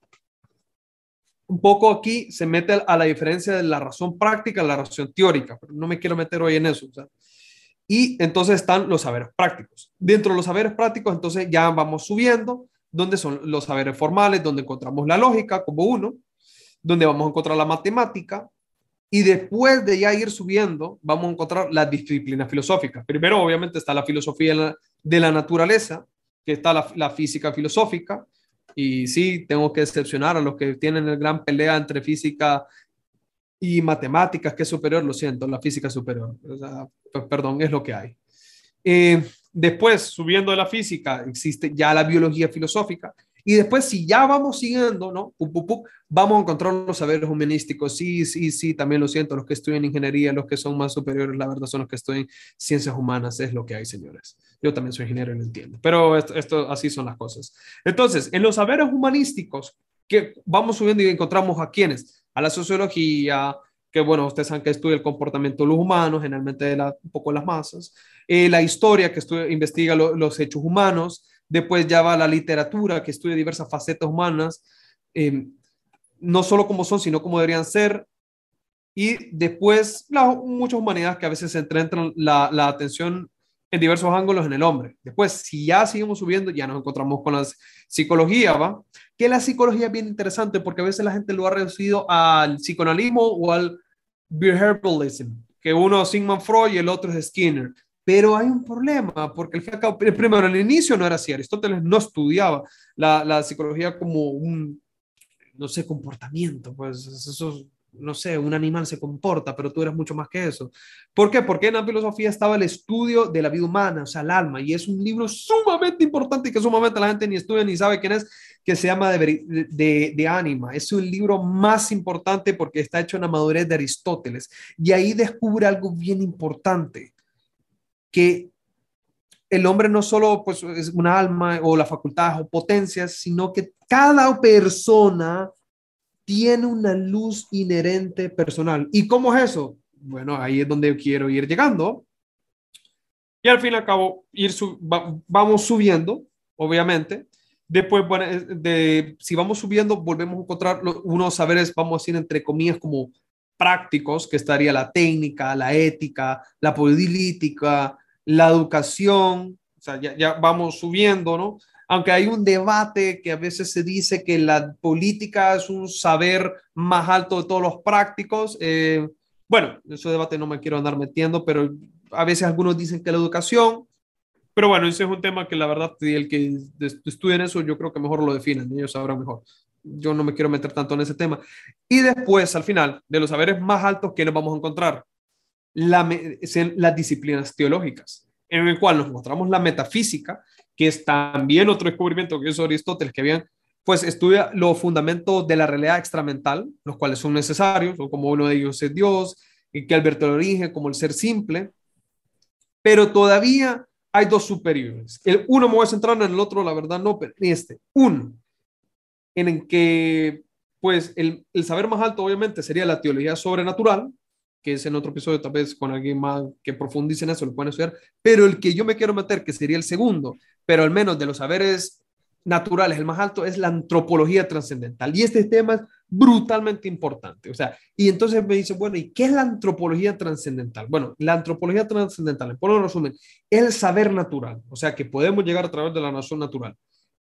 un poco aquí se mete a la diferencia de la razón práctica y la razón teórica, pero no me quiero meter hoy en eso. Y entonces están los saberes prácticos. Dentro de los saberes prácticos, entonces ya vamos subiendo, donde son los saberes formales, donde encontramos la lógica como uno, donde vamos a encontrar la matemática, y después de ya ir subiendo, vamos a encontrar las disciplinas filosóficas. Primero, obviamente, está la filosofía de la naturaleza, que está la, física filosófica, y sí, tengo que excepcionar a los que tienen el gran pelea entre física y matemáticas, que es superior, lo siento, la física superior. Pues, perdón, es lo que hay. Eh, después, subiendo de la física, existe ya la biología filosófica, y después, si ya vamos siguiendo, ¿no? vamos a encontrar los saberes humanísticos. Sí, sí, sí, también lo siento, los que estudian ingeniería, los que son más superiores, la verdad, son los que estudian ciencias humanas, es lo que hay, señores. Yo también soy ingeniero lo entiendo, pero esto, así son las cosas. Entonces, en los saberes humanísticos, que vamos subiendo y encontramos a quienes, a la sociología, que bueno, ustedes saben que estudia el comportamiento de los humanos, generalmente de un poco las masas, eh, la historia que estudia, investiga los hechos humanos, Después ya va la literatura, que estudia diversas facetas humanas, eh, no solo como son, sino como deberían ser. Y después las muchas humanidades que a veces se centran la, la atención en diversos ángulos en el hombre. Después, si ya seguimos subiendo, ya nos encontramos con la psicología, ¿va? Que la psicología es bien interesante porque a veces la gente lo ha reducido al psicoanalismo o al behavioralism, que uno es Sigmund Freud y el otro es Skinner. Pero hay un problema, porque el primero, al inicio no era así. Aristóteles no estudiaba la, la psicología como un, no sé, comportamiento, pues eso, no sé, un animal se comporta, pero tú eres mucho más que eso. ¿Por qué? Porque en la filosofía estaba el estudio de la vida humana, o sea, el alma, y es un libro sumamente importante que sumamente la gente ni estudia ni sabe quién es, que se llama de, de, Ánima. Es un libro más importante porque está hecho en la madurez de Aristóteles, y ahí descubre algo bien importante que el hombre no solo pues, es una alma o la facultad o potencias, sino que cada persona tiene una luz inherente personal. ¿Y cómo es eso? Bueno, ahí es donde quiero ir llegando. Y al fin y al cabo, ir vamos subiendo, obviamente. Después, de, si vamos subiendo, volvemos a encontrar unos saberes, vamos a decir, entre comillas, como prácticos, que estaría la técnica, la ética, la política, la educación, o sea, ya, vamos subiendo, ¿no? Aunque hay un debate que a veces se dice que la política es un saber más alto de todos los prácticos. Eh, bueno, ese debate no me quiero andar metiendo, pero a veces algunos dicen que la educación, pero bueno, ese es un tema que la verdad, el que estudien eso, yo creo que mejor lo definen, ellos sabrán mejor. Yo no me quiero meter tanto en ese tema. Y después, al final, de los saberes más altos, ¿qué nos vamos a encontrar? la, las disciplinas teológicas, en el cual nos mostramos la metafísica, que es también otro descubrimiento que hizo Aristóteles, que habían, pues estudia los fundamentos de la realidad extramental, los cuales son necesarios, o como uno de ellos es Dios, y que Alberto el origen, como el ser simple, pero todavía hay dos superiores. El uno me voy a centrar en el otro, la verdad no, pero en este, uno, en el que, pues, el, el saber más alto obviamente sería la teología sobrenatural, que es en otro episodio, tal vez con alguien más que profundice en eso, lo pueden estudiar, pero el que yo me quiero meter, que sería el segundo, pero al menos de los saberes naturales, el más alto, es la antropología trascendental. Y este tema es brutalmente importante. O sea, y entonces me dice, bueno, ¿y qué es la antropología trascendental? Bueno, la antropología trascendental, por un resumen, es el saber natural, o sea, que podemos llegar a través de la nación natural,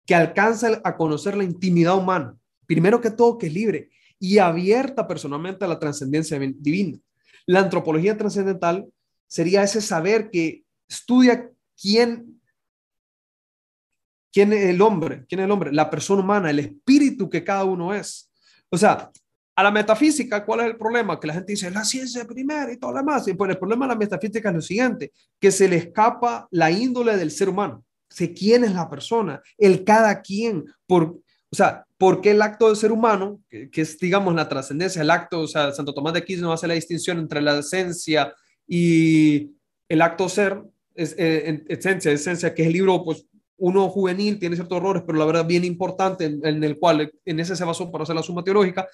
que alcanza a conocer la intimidad humana, primero que todo, que es libre, y abierta personalmente a la trascendencia divina. La antropología trascendental sería ese saber que estudia quién, quién es el hombre, quién es el hombre, la persona humana, el espíritu que cada uno es. O sea, a la metafísica, ¿cuál es el problema? Que la gente dice, la ciencia primero y todo lo demás. Y pues el problema de la metafísica es lo siguiente, que se le escapa la índole del ser humano. Sé quién es la persona, el cada quien, por, o sea, ¿por qué el acto del ser humano, que, es, digamos, la trascendencia, el acto, o sea, Santo Tomás de Aquino hace la distinción entre la esencia y el acto ser, es, eh, esencia, esencia, que es el libro, pues, uno juvenil, tiene ciertos errores, pero la verdad bien importante, en, el cual, en ese se basó para hacer la suma teológica,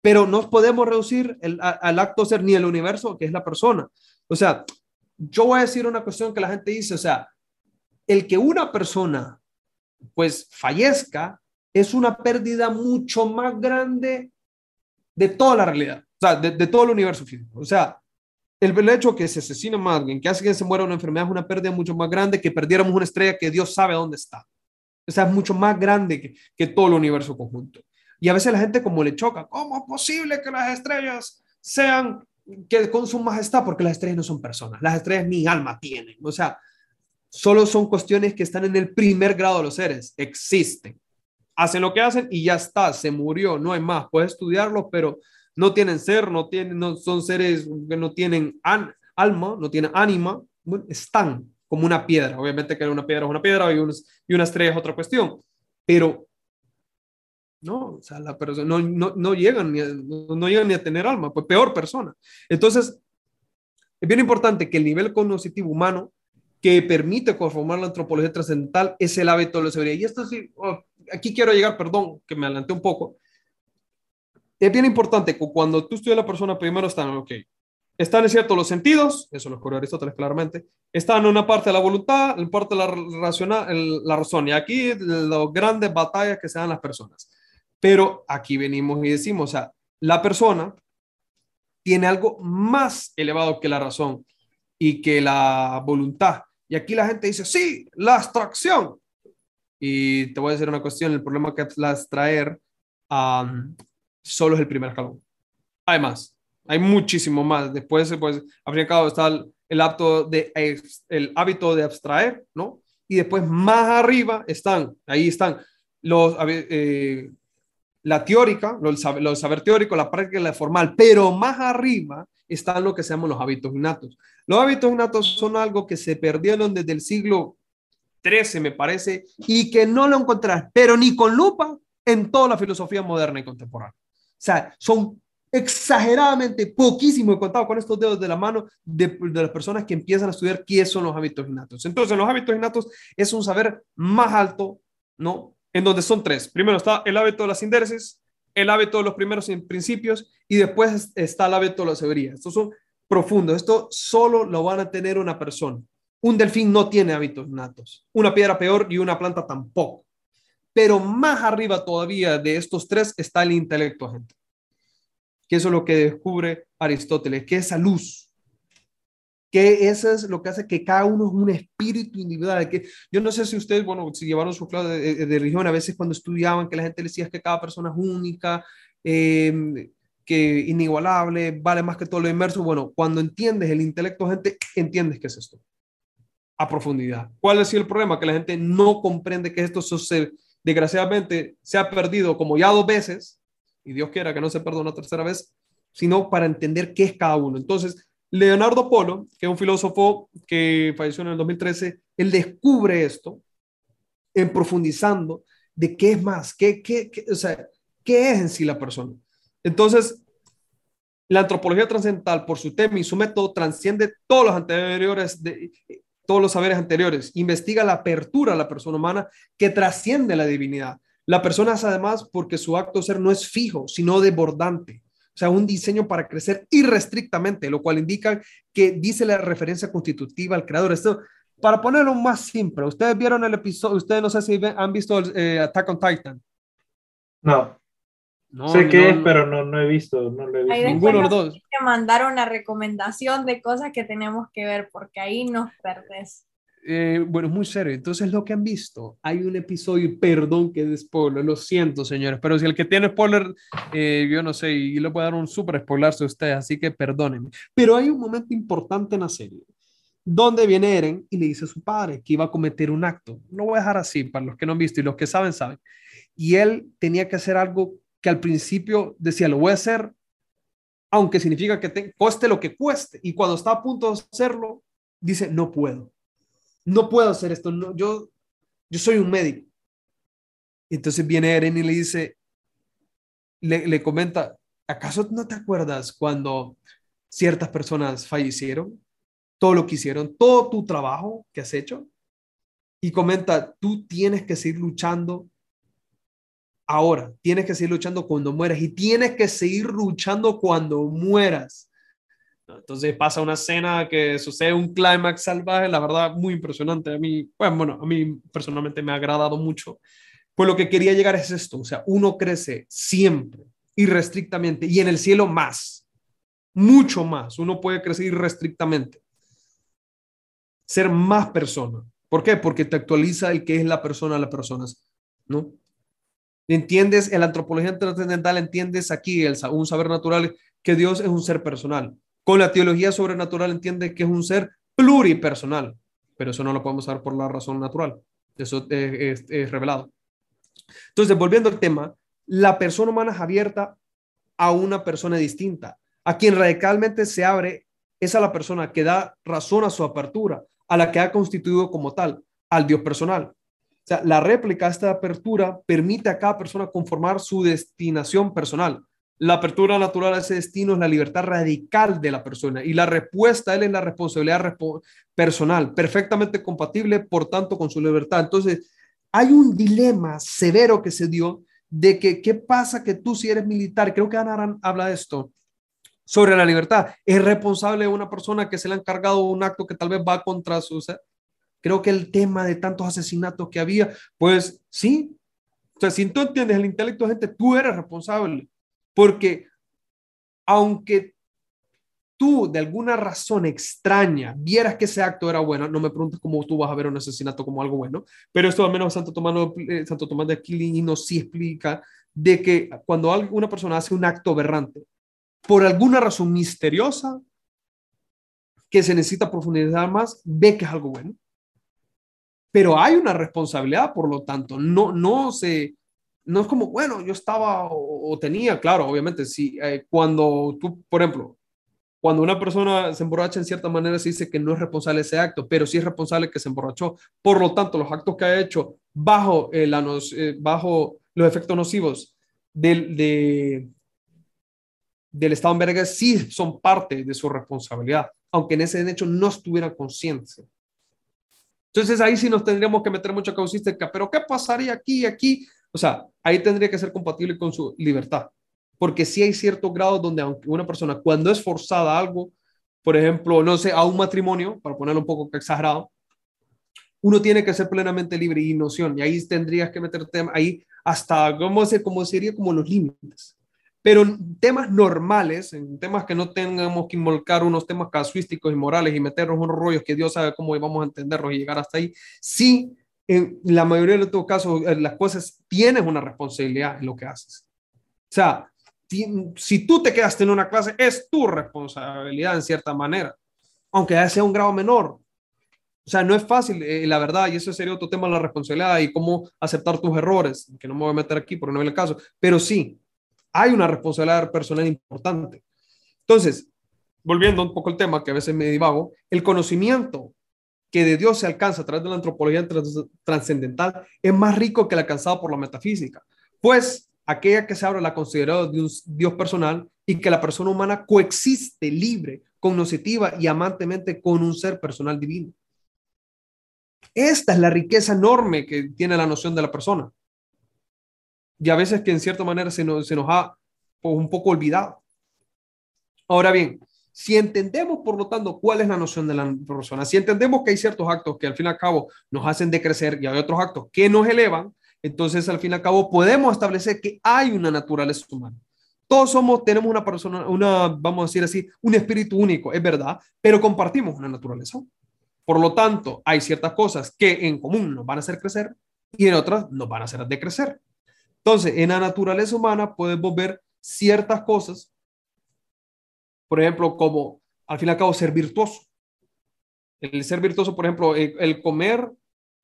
pero no podemos reducir el, al acto ser ni el universo, que es la persona. O sea, yo voy a decir una cuestión que la gente dice, o sea, el que una persona pues fallezca es una pérdida mucho más grande de toda la realidad, o sea, de, todo el universo físico. O sea, el, hecho que se asesine a alguien, que hace que se muera una enfermedad, es una pérdida mucho más grande que perdiéramos una estrella que Dios sabe dónde está. O sea, es mucho más grande que, que todo el universo conjunto. Y a veces la gente como le choca, ¿cómo es posible que las estrellas sean que con su majestad? Porque las estrellas no son personas, las estrellas ni alma tienen. O sea, solo son cuestiones que están en el primer grado de los seres, existen. Hacen lo que hacen y ya está, se murió, no hay más. Puedes estudiarlo, pero no tienen ser, no, tienen, no son seres que no tienen alma, no tienen ánima, están como una piedra. Obviamente que una piedra es una piedra y, y una estrella es otra cuestión, pero no, o sea, la persona no, no, no llegan ni a, no, llegan ni a tener alma, pues peor persona. Entonces, es bien importante que el nivel cognitivo humano que permite conformar la antropología trascendental es el hábito de la seguridad. Y esto sí, oh, aquí quiero llegar, perdón, que me adelanté un poco. Es bien importante cuando tú estudias a la persona, primero están, ok, están en cierto los sentidos, eso lo escribió Aristóteles claramente, están en una parte de la voluntad, en parte de la, racional, la razón, y aquí las grandes batallas que se dan las personas. Pero aquí venimos y decimos, o sea, la persona tiene algo más elevado que la razón y que la voluntad. Y aquí la gente dice, sí, la abstracción. Y te voy a decir una cuestión, el problema que es la abstraer solo es el primer escalón. Hay más, hay muchísimo más. Después, pues, al fin y al está el, el, de, el hábito de abstraer, ¿no? Y después más arriba están, ahí están los, eh, la teórica, lo, el saber, teórico, la práctica la formal, pero más arriba están lo que se llaman los hábitos innatos. Los hábitos innatos son algo que se perdieron desde el siglo XIII, me parece, y que no lo encontrarás, pero ni con lupa, en toda la filosofía moderna y contemporánea. O sea, son exageradamente poquísimo, he contado con estos dedos de la mano de, de, las personas que empiezan a estudiar qué son los hábitos innatos. Entonces, los hábitos innatos es un saber más alto, ¿no? en donde son tres. Primero está el hábito de la síntesis, el hábito de los primeros principios y después está el hábito de la severía. Estos son profundos. Esto solo lo van a tener una persona. Un delfín no tiene hábitos natos. Una piedra peor y una planta tampoco. Pero más arriba todavía de estos tres está el intelecto, gente. Que eso es lo que descubre Aristóteles, que esa luz que eso es lo que hace que cada uno es un espíritu individual. Que yo no sé si ustedes, bueno, si llevaron su clase de, de, religión, a veces cuando estudiaban, que la gente decía que cada persona es única, em, que inigualable, vale más que todo lo inmerso. Bueno, cuando entiendes el intelecto, gente, entiendes qué es esto a profundidad. ¿Cuál es el problema? Que la gente no comprende que esto se, desgraciadamente se ha perdido como ya dos veces, y Dios quiera que no se perdone una tercera vez, sino para entender qué es cada uno. Entonces, Leonardo Polo, que es un filósofo que falleció en el 2013, él descubre esto en profundizando de qué es más, qué, qué, o sea, qué es en sí la persona. Entonces, la antropología trascendental, por su tema y su método, transciende todos los anteriores, de, todos los saberes anteriores. Investiga la apertura a la persona humana que trasciende la divinidad. La persona es además porque su acto ser no es fijo, sino desbordante. O sea, un diseño para crecer irrestrictamente, lo cual indica que dice la referencia constitutiva al creador. Esto, para ponerlo más simple, ustedes vieron el episodio, ustedes no sé si han visto eh, Attack on Titan. No. No sé qué es, pero no, no he visto, no lo he visto. Ninguno de los dos. Que mandar una recomendación de cosas que tenemos que ver, porque ahí nos perdés. eh, bueno, es muy serio. Entonces, lo que han visto, hay un episodio, perdón que es spoiler, lo siento, señores, pero si el que tiene spoiler, eh, yo no sé, y le puedo dar un super spoiler a ustedes, así que perdónenme. Pero hay un momento importante en la serie donde viene Eren y le dice a su padre que iba a cometer un acto. Lo voy a dejar así, para los que no han visto y los que saben, saben. Y él tenía que hacer algo que al principio decía, lo voy a hacer, aunque significa que te, cueste lo que cueste. Y cuando está a punto de hacerlo, dice, no puedo no puedo hacer esto, no, yo, yo soy un médico. Entonces viene Eren y le dice, le, le comenta, ¿acaso no te acuerdas cuando ciertas personas fallecieron? Todo lo que hicieron, todo tu trabajo que has hecho. Y comenta, tú tienes que seguir luchando ahora, tienes que seguir luchando cuando mueras y tienes que seguir luchando cuando mueras. Entonces pasa una escena que sucede un clímax salvaje, la verdad, muy impresionante. A mí, bueno, a mí personalmente me ha agradado mucho. Pues lo que quería llegar es esto, o sea, uno crece siempre, irrestrictamente, y en el cielo más, mucho más. Uno puede crecer irrestrictamente. Ser más persona. ¿Por qué? Porque te actualiza el que es la persona a las personas, ¿no? ¿Entiendes? En la antropología trascendental entiendes aquí el, un saber natural que Dios es un ser personal. Con la teología sobrenatural entiende que es un ser pluripersonal, pero eso no lo podemos saber por la razón natural. Eso es, revelado. Entonces, volviendo al tema, la persona humana es abierta a una persona distinta. A quien radicalmente se abre es a la persona que da razón a su apertura, a la que ha constituido como tal, al Dios personal. O sea, la réplica esta apertura permite a cada persona conformar su destinación personal. La apertura natural a ese destino es la libertad radical de la persona y la respuesta a él es la responsabilidad personal, perfectamente compatible, por tanto, con su libertad. Entonces, hay un dilema severo que se dio de que, ¿qué pasa que tú si eres militar? Creo que Ana habla de esto, sobre la libertad. ¿Es responsable una persona que se le ha encargado un acto que tal vez va contra su... Creo que el tema de tantos asesinatos que había, pues sí. O sea, si tú entiendes el intelecto de gente, tú eres responsable porque aunque tú de alguna razón extraña vieras que ese acto era bueno, no me preguntes cómo tú vas a ver un asesinato como algo bueno, pero esto al menos Santo Tomás, eh, Santo Tomás de Aquilino sí explica de que cuando una persona hace un acto aberrante, por alguna razón misteriosa, que se necesita profundizar más, ve que es algo bueno. Pero hay una responsabilidad, por lo tanto, no, no se, no es como, bueno, yo estaba o, tenía, claro, obviamente, si eh, cuando tú, por ejemplo, cuando una persona se emborracha en cierta manera se dice que no es responsable ese acto, pero sí es responsable que se emborrachó. Por lo tanto, los actos que ha hecho bajo, eh, eh, bajo los efectos nocivos del, de, del estado en verga sí son parte de su responsabilidad, aunque en ese hecho no estuviera consciente. Entonces ahí sí nos tendríamos que meter mucha causística, pero ¿qué pasaría aquí y aquí? O sea, ahí tendría que ser compatible con su libertad. Porque si hay cierto grado donde aunque una persona cuando es forzada a algo, por ejemplo, no sé, a un matrimonio, para ponerlo un poco exagerado, uno tiene que ser plenamente libre y noción. Y ahí tendrías que meterte ahí hasta, ¿cómo, se, cómo sería como los límites? Pero en temas normales, en temas que no tengamos que involucrar unos temas casuísticos y morales y meternos unos rollos que Dios sabe cómo vamos a entenderlos y llegar hasta ahí, sí en la mayoría de los casos, eh, las cosas tienes una responsabilidad en lo que haces. O sea, si tú te quedaste en una clase, es tu responsabilidad en cierta manera, aunque sea un grado menor. O sea, no es fácil, eh, la verdad, y eso sería otro tema, la responsabilidad y cómo aceptar tus errores, que no me voy a meter aquí porque no es el caso, pero sí, hay una responsabilidad personal importante. Entonces, volviendo un poco al tema, que a veces me divago, el conocimiento que de Dios se alcanza a través de la antropología trascendental es más rico que el alcanzado por la metafísica, pues aquella que se abre la considerado de un Dios personal y que la persona humana coexiste libre, cognoscitiva y amantemente con un ser personal divino. Esta es la riqueza enorme que tiene la noción de la persona. Y a veces que en cierta manera se nos, ha pues, un poco olvidado. Ahora bien, si entendemos, por lo tanto, cuál es la noción de la persona, si entendemos que hay ciertos actos que al fin y al cabo nos hacen decrecer y hay otros actos que nos elevan, entonces al fin y al cabo podemos establecer que hay una naturaleza humana. Todos somos, tenemos una persona, una, vamos a decir así, un espíritu único, es verdad, pero compartimos una naturaleza. Por lo tanto, hay ciertas cosas que en común nos van a hacer crecer y en otras nos van a hacer decrecer. Entonces, en la naturaleza humana podemos ver ciertas cosas, por ejemplo, como al fin y al cabo ser virtuoso. El ser virtuoso, por ejemplo, el, comer,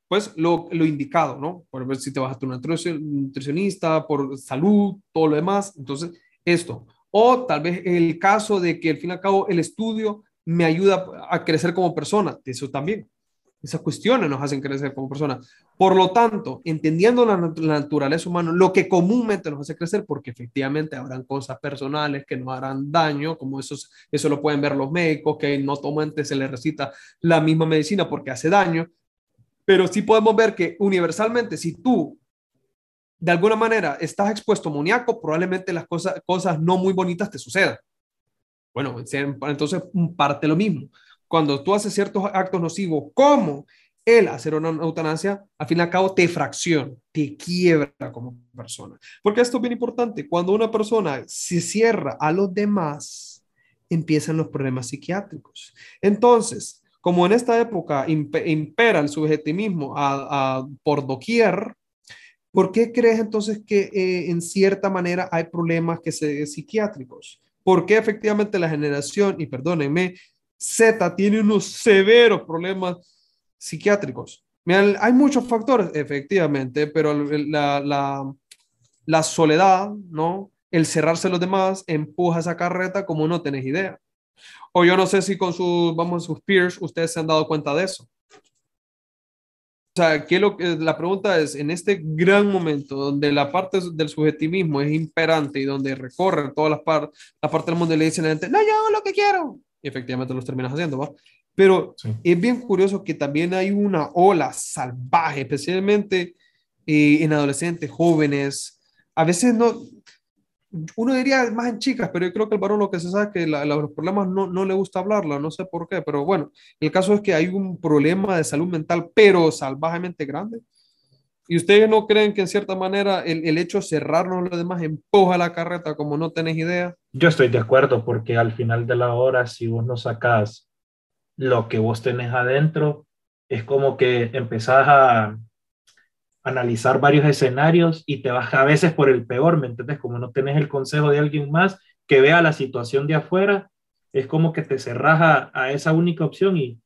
pues lo, lo, indicado, ¿no? Por ejemplo, si te vas a tu nutricionista, por salud, todo lo demás. Entonces, esto. O tal vez el caso de que al fin y al cabo el estudio me ayuda a crecer como persona. Eso también. Esas cuestiones nos hacen crecer como persona. Por lo tanto, entendiendo la, naturaleza humana, lo que comúnmente nos hace crecer, porque efectivamente habrán cosas personales que nos harán daño, como eso, eso lo pueden ver los médicos, que no tomamente se les recita la misma medicina porque hace daño, pero sí podemos ver que universalmente, si tú de alguna manera estás expuesto a amoníaco, probablemente las cosas, cosas no muy bonitas te sucedan. Bueno, entonces parte lo mismo. Cuando tú haces ciertos actos nocivos, como el hacer una eutanasia, al fin y al cabo te fracciona, te quiebra como persona. Porque esto es bien importante. Cuando una persona se cierra a los demás, empiezan los problemas psiquiátricos. Entonces, como en esta época impera el subjetivismo a, por doquier, ¿por qué crees entonces que eh, en cierta manera hay problemas que se, psiquiátricos? ¿Por qué efectivamente la generación, y perdónenme, Z tiene unos severos problemas psiquiátricos? hay muchos factores, efectivamente, pero la, soledad, ¿no? El cerrarse a los demás empuja esa carreta como no tenés idea. O yo no sé si con sus, vamos, sus peers, ustedes se han dado cuenta de eso. O sea, ¿qué lo, la pregunta es, en este gran momento donde la parte del subjetivismo es imperante y donde recorre todas las partes, la parte del mundo y le dicen a la gente, no, yo hago lo que quiero. Efectivamente los terminas haciendo, ¿va? Pero es bien curioso que también hay una ola salvaje, especialmente eh, en adolescentes, jóvenes. A veces no, uno diría más en chicas, pero yo creo que el varón lo que se sabe es que los problemas no, no, le gusta hablarlo, no sé por qué, pero bueno, el caso es que hay un problema de salud mental, pero salvajemente grande. ¿Y ustedes no creen que en cierta manera el, el hecho de cerrarnos los demás empuja la carreta como no tenés idea? Yo estoy de acuerdo, porque al final de la hora, si vos no sacás lo que vos tenés adentro, es como que empezás a, analizar varios escenarios y te vas a veces por el peor, ¿me entiendes? Como no tenés el consejo de alguien más que vea la situación de afuera, es como que te cerras a, esa única opción y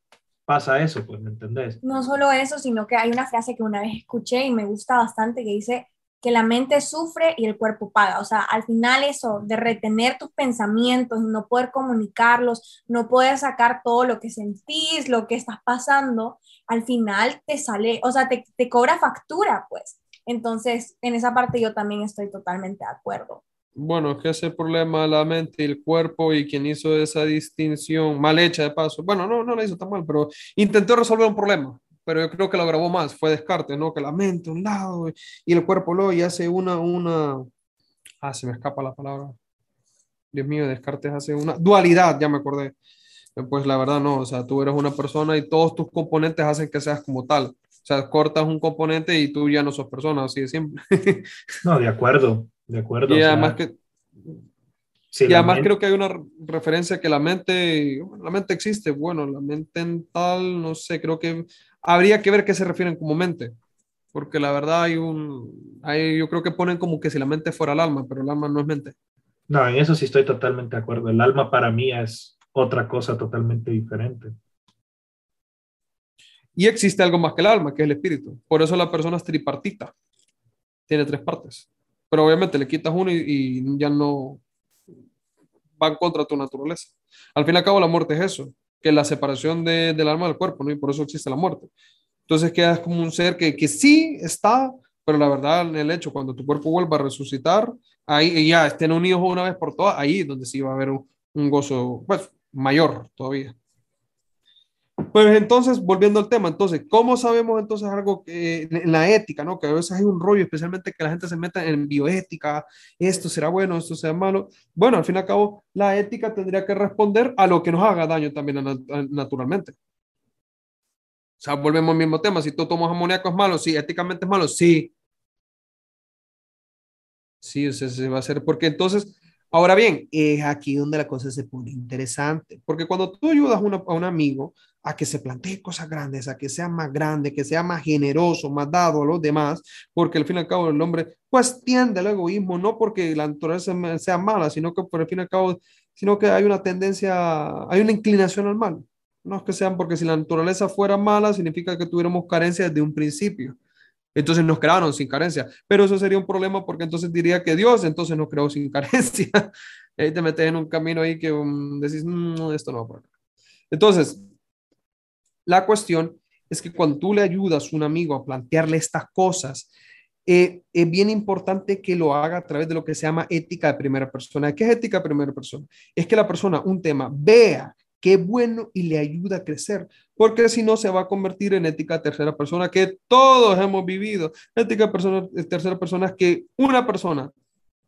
pasa eso, pues, ¿me entendés? No solo eso, sino que hay una frase que una vez escuché y me gusta bastante que dice que la mente sufre y el cuerpo paga. O sea, al final eso de retener tus pensamientos, no poder comunicarlos, no poder sacar todo lo que sentís, lo que estás pasando, al final te sale, o sea, te, te cobra factura, pues. Entonces, en esa parte yo también estoy totalmente de acuerdo. Bueno, es que ese problema de la mente y el cuerpo y quien hizo esa distinción mal hecha de paso, bueno, no, no la hizo tan mal, pero intentó resolver un problema, pero yo creo que lo grabó más, fue Descartes, ¿no? Que la mente un lado y el cuerpo lo y hace una, una, ah, se me escapa la palabra. Dios mío, Descartes hace una dualidad, ya me acordé. Pues la verdad no, o sea, tú eres una persona y todos tus componentes hacen que seas como tal. O sea, cortas un componente y tú ya no sos persona, así de simple. no, de acuerdo, de acuerdo. Y además que... y además creo que hay una referencia que la mente, la mente existe, bueno, la mente en tal, no sé, creo que habría que ver qué se refieren como mente, porque la verdad hay un, hay, yo creo que ponen como que si la mente fuera el alma, pero el alma no es mente. No, en eso sí estoy totalmente de acuerdo. El alma para mí es otra cosa totalmente diferente. Y existe algo más que el alma, que es el espíritu. Por eso la persona es tripartita. Tiene tres partes. Pero obviamente le quitas uno y, ya no va contra tu naturaleza. Al fin y al cabo, la muerte es eso, que la separación del alma del cuerpo, ¿no? Y por eso existe la muerte. Entonces quedas como un ser que, que sí está, pero la verdad, en el hecho, cuando tu cuerpo vuelva a resucitar, ahí ya estén unidos una vez por todas, ahí es donde sí va a haber un, un gozo, pues mayor todavía. Pues entonces, volviendo al tema, entonces, ¿cómo sabemos entonces algo que, en la ética, ¿no? Que a veces hay un rollo, especialmente que la gente se meta en bioética, esto será bueno, esto será malo. Bueno, al fin y al cabo, la ética tendría que responder a lo que nos haga daño también naturalmente. O sea, volvemos al mismo tema, si tú tomas amoníaco es malo, sí, éticamente es malo, sí. Sí, se va a hacer, porque entonces Ahora bien, es aquí donde la cosa se pone interesante, porque cuando tú ayudas a un amigo a que se plantee cosas grandes, a que sea más grande, que sea más generoso, más dado a los demás, porque al fin y al cabo el hombre pues tiende al egoísmo, no porque la naturaleza sea mala, sino que por el fin y al cabo, sino que hay una tendencia, hay una inclinación al mal. No es que sean porque si la naturaleza fuera mala, significa que tuviéramos carencia desde un principio. Entonces nos crearon sin carencia. Pero eso sería un problema porque entonces diría que Dios entonces nos creó sin carencia. ahí te metes en un camino ahí que um, decís, no, esto no va por acá. Entonces, la cuestión es que cuando tú le ayudas a un amigo a plantearle estas cosas, eh, es bien importante que lo haga a través de lo que se llama ética de primera persona. ¿Qué es ética de primera persona? Es que la persona, un tema, vea qué bueno y le ayuda a crecer, porque si no se va a convertir en ética tercera persona que todos hemos vivido. Ética persona, tercera persona es que una persona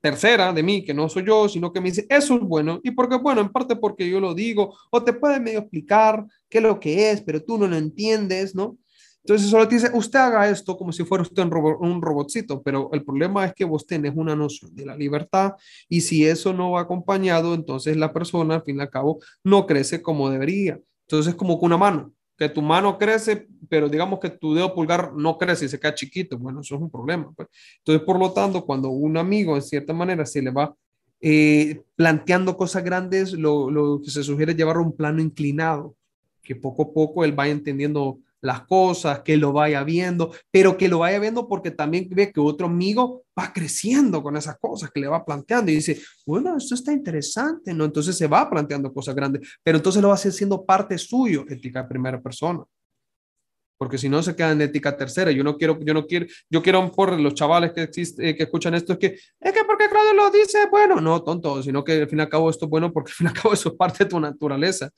tercera de mí, que no soy yo, sino que me dice, eso es bueno. ¿Y porque Bueno, en parte porque yo lo digo, o te puede medio explicar qué es lo que es, pero tú no lo entiendes, ¿no? Entonces solo te dice, usted haga esto como si fuera usted un, un robotcito, pero el problema es que vos tenés una noción de la libertad y si eso no va acompañado, entonces la persona al fin y al cabo no crece como debería. Entonces es como con una mano, que tu mano crece, pero digamos que tu dedo pulgar no crece y se queda chiquito. Bueno, eso es un problema. Pues. Entonces, por lo tanto, cuando un amigo en cierta manera se le va eh, planteando cosas grandes, lo, que se sugiere es llevar un plano inclinado, que poco a poco él vaya entendiendo las cosas, que lo vaya viendo, pero que lo vaya viendo porque también ve que otro amigo va creciendo con esas cosas que le va planteando y dice, bueno, esto está interesante, ¿no? Entonces se va planteando cosas grandes, pero entonces lo va siendo parte suyo, ética primera persona. Porque si no se queda en ética tercera, yo no quiero, yo no quiero, yo quiero por los chavales que existe, que escuchan esto, es que, es que porque Claudio lo dice, bueno, no, tonto, sino que al fin y al cabo esto es bueno porque al fin y al cabo eso es parte de tu naturaleza.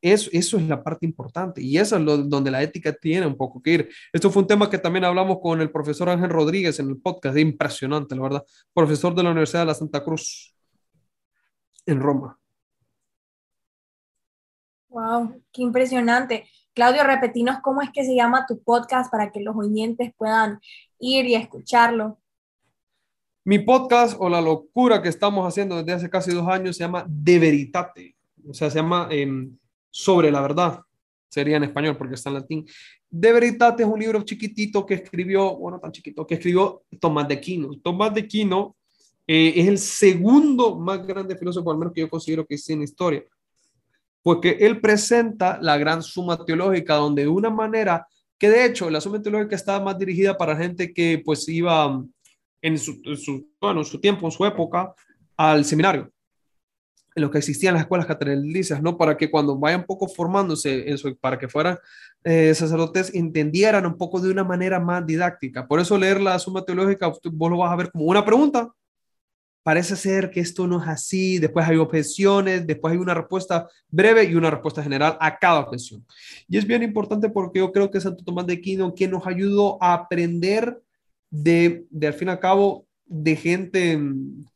Eso, eso es la parte importante y eso es lo, donde la ética tiene un poco que ir. Esto fue un tema que también hablamos con el profesor Ángel Rodríguez en el podcast, impresionante, la verdad, profesor de la Universidad de la Santa Cruz en Roma. Wow, qué impresionante. Claudio, repetinos cómo es que se llama tu podcast para que los oyentes puedan ir y escucharlo. Mi podcast o la locura que estamos haciendo desde hace casi dos años se llama De Veritate. O sea, se llama em, sobre la verdad, sería en español porque está en latín. De Veritate es un libro chiquitito que escribió, bueno, tan chiquito, que escribió Tomás de Aquino. Tomás de Aquino eh, es el segundo más grande filósofo, al menos que yo considero que es en historia, porque él presenta la gran suma teológica, donde de una manera que de hecho la suma teológica estaba más dirigida para gente que pues iba en su, bueno, en su tiempo, en su época, al seminario en lo que existían las escuelas catedralicias, ¿no? Para que cuando vayan poco formándose, para que fueran eh, sacerdotes, entendieran un poco de una manera más didáctica. Por eso leer la suma teológica, vos lo vas a ver como una pregunta. Parece ser que esto no es así, después hay objeciones, después hay una respuesta breve y una respuesta general a cada objeción. Y es bien importante porque yo creo que Santo Tomás de Aquino, quien nos ayudó a aprender de, de al fin y al cabo, de gente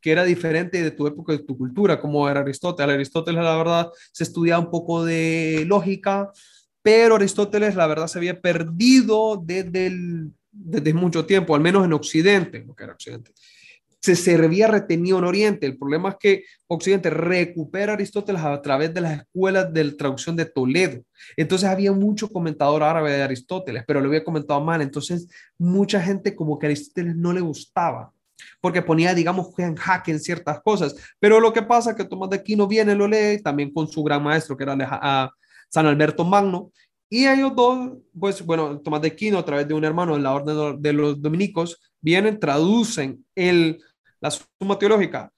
que era diferente de tu época, de tu cultura, como era Aristóteles. Aristóteles, la verdad, se estudiaba un poco de lógica, pero Aristóteles, la verdad, se había perdido desde, desde mucho tiempo, al menos en Occidente, lo que era Occidente. Se servía retenido en Oriente. El problema es que Occidente recupera Aristóteles a través de las escuelas de traducción de Toledo. Entonces había mucho comentador árabe de Aristóteles, pero lo había comentado mal. Entonces mucha gente como que a Aristóteles no le gustaba porque ponía, digamos, en jaque en ciertas cosas. Pero lo que pasa es que Tomás de Aquino viene, lo lee, también con su gran maestro, que era San Alberto Magno, y ellos dos, pues bueno, Tomás de Aquino, a través de un hermano de la orden de los dominicos, vienen, traducen el, la suma teológica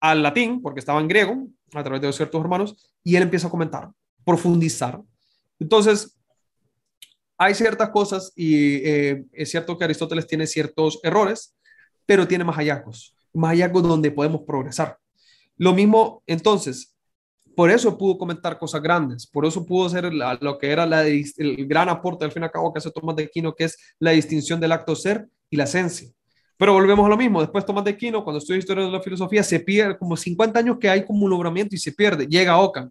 al latín, porque estaba en griego, a través de ciertos hermanos, y él empieza a comentar, profundizar. Entonces, hay ciertas cosas y eh, es cierto que Aristóteles tiene ciertos errores, pero tiene más hallazgos, más hallazgos donde podemos progresar. Lo mismo, entonces, por eso pudo comentar cosas grandes, por eso pudo hacer lo que era el gran aporte al fin y al cabo que hace Tomás de Aquino, que es la distinción del acto ser y la esencia. Pero volvemos a lo mismo, después Tomás de Aquino, cuando estudia historia de la filosofía, se pierde como 50 años que hay como un logramiento y se pierde, llega a Ockham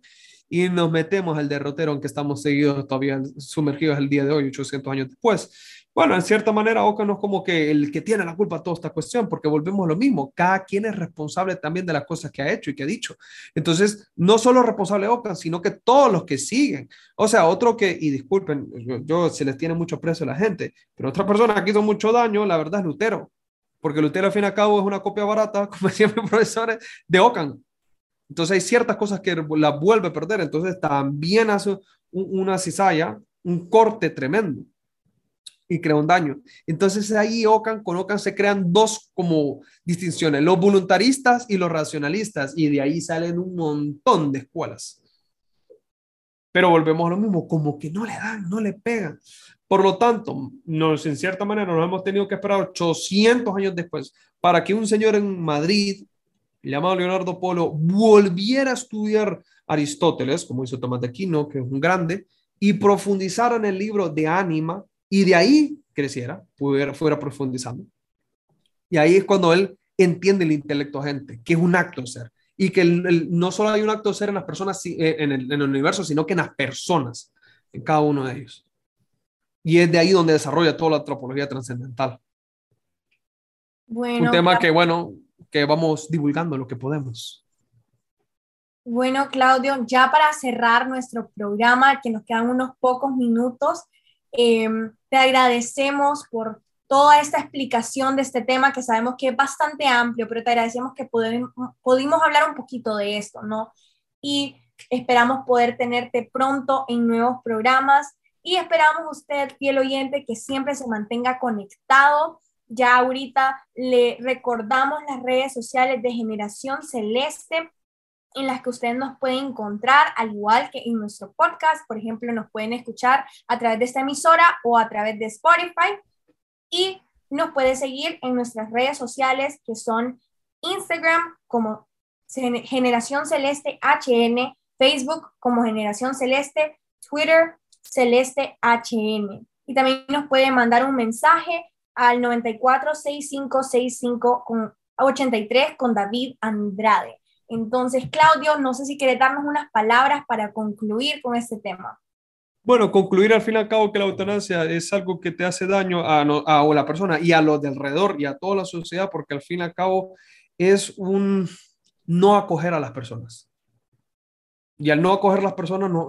y nos metemos al derrotero, aunque estamos seguidos todavía sumergidos el día de hoy, 800 años después. Bueno, en cierta manera, Oca no es como que el que tiene la culpa de toda esta cuestión, porque volvemos a lo mismo. Cada quien es responsable también de las cosas que ha hecho y que ha dicho. Entonces, no solo responsable Oca, sino que todos los que siguen. O sea, otro que, y disculpen, yo, se les tiene mucho precio a la gente, pero otra persona que hizo mucho daño, la verdad es Lutero. Porque Lutero, al fin y al cabo, es una copia barata, como decían mis profesores, de Ocan. Entonces, hay ciertas cosas que la vuelve a perder. Entonces, también hace una cizalla, un corte tremendo y crea un daño. Entonces ahí Ocan, con Ocan se crean dos como distinciones, los voluntaristas y los racionalistas, y de ahí salen un montón de escuelas. Pero volvemos a lo mismo, como que no le dan, no le pegan. Por lo tanto, nos, en cierta manera nos hemos tenido que esperar 800 años después para que un señor en Madrid, llamado Leonardo Polo, volviera a estudiar Aristóteles, como hizo Tomás de Aquino, que es un grande, y profundizara en el libro de Ánima, y de ahí creciera, fuera, fuera profundizando. Y ahí es cuando él entiende el intelecto gente, que es un acto ser. Y que no solo hay un acto ser en las personas, eh, en el, en el universo, sino que en las personas, en cada uno de ellos. Y es de ahí donde desarrolla toda la antropología trascendental. Bueno, un tema que, bueno, que vamos divulgando lo que podemos. Bueno, Claudio, ya para cerrar nuestro programa, que nos quedan unos pocos minutos, Em, te agradecemos por toda esta explicación de este tema que sabemos que es bastante amplio, pero te agradecemos que pudimos, hablar un poquito de esto, ¿no? Y esperamos poder tenerte pronto en nuevos programas y esperamos usted, fiel oyente, que siempre se mantenga conectado. Ya ahorita le recordamos las redes sociales de Generación Celeste en las que ustedes nos pueden encontrar, al igual que en nuestro podcast. Por ejemplo, nos pueden escuchar a través de esta emisora o a través de Spotify. Y nos puede seguir en nuestras redes sociales, que son Instagram como Generación Celeste HN, Facebook como Generación Celeste, Twitter Celeste HN. Y también nos pueden mandar un mensaje al 946565 con 83 con David Andrade. Entonces, Claudio, no sé si quiere darnos unas palabras para concluir con este tema. Bueno, concluir al fin y al cabo que la eutanasia es algo que te hace daño a, a, la persona y a los de alrededor y a toda la sociedad, porque al fin y al cabo es un no acoger a las personas. Y al no acoger a las personas, no,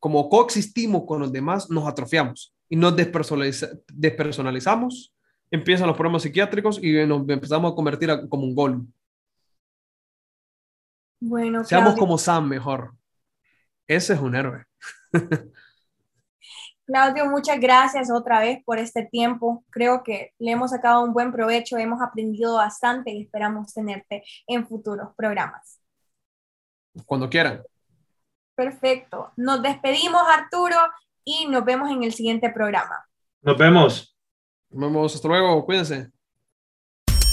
como coexistimos con los demás, nos atrofiamos y nos despersonalizamos, empiezan los problemas psiquiátricos y nos empezamos a convertir como un golem. Bueno, Seamos como Sam mejor. Ese es un héroe. Claudio, muchas gracias otra vez por este tiempo. Creo que le hemos sacado un buen provecho, hemos aprendido bastante y esperamos tenerte en futuros programas. Cuando quieran. Perfecto. Nos despedimos, Arturo, y nos vemos en el siguiente programa. Nos vemos. Nos vemos. Hasta luego. Cuídense.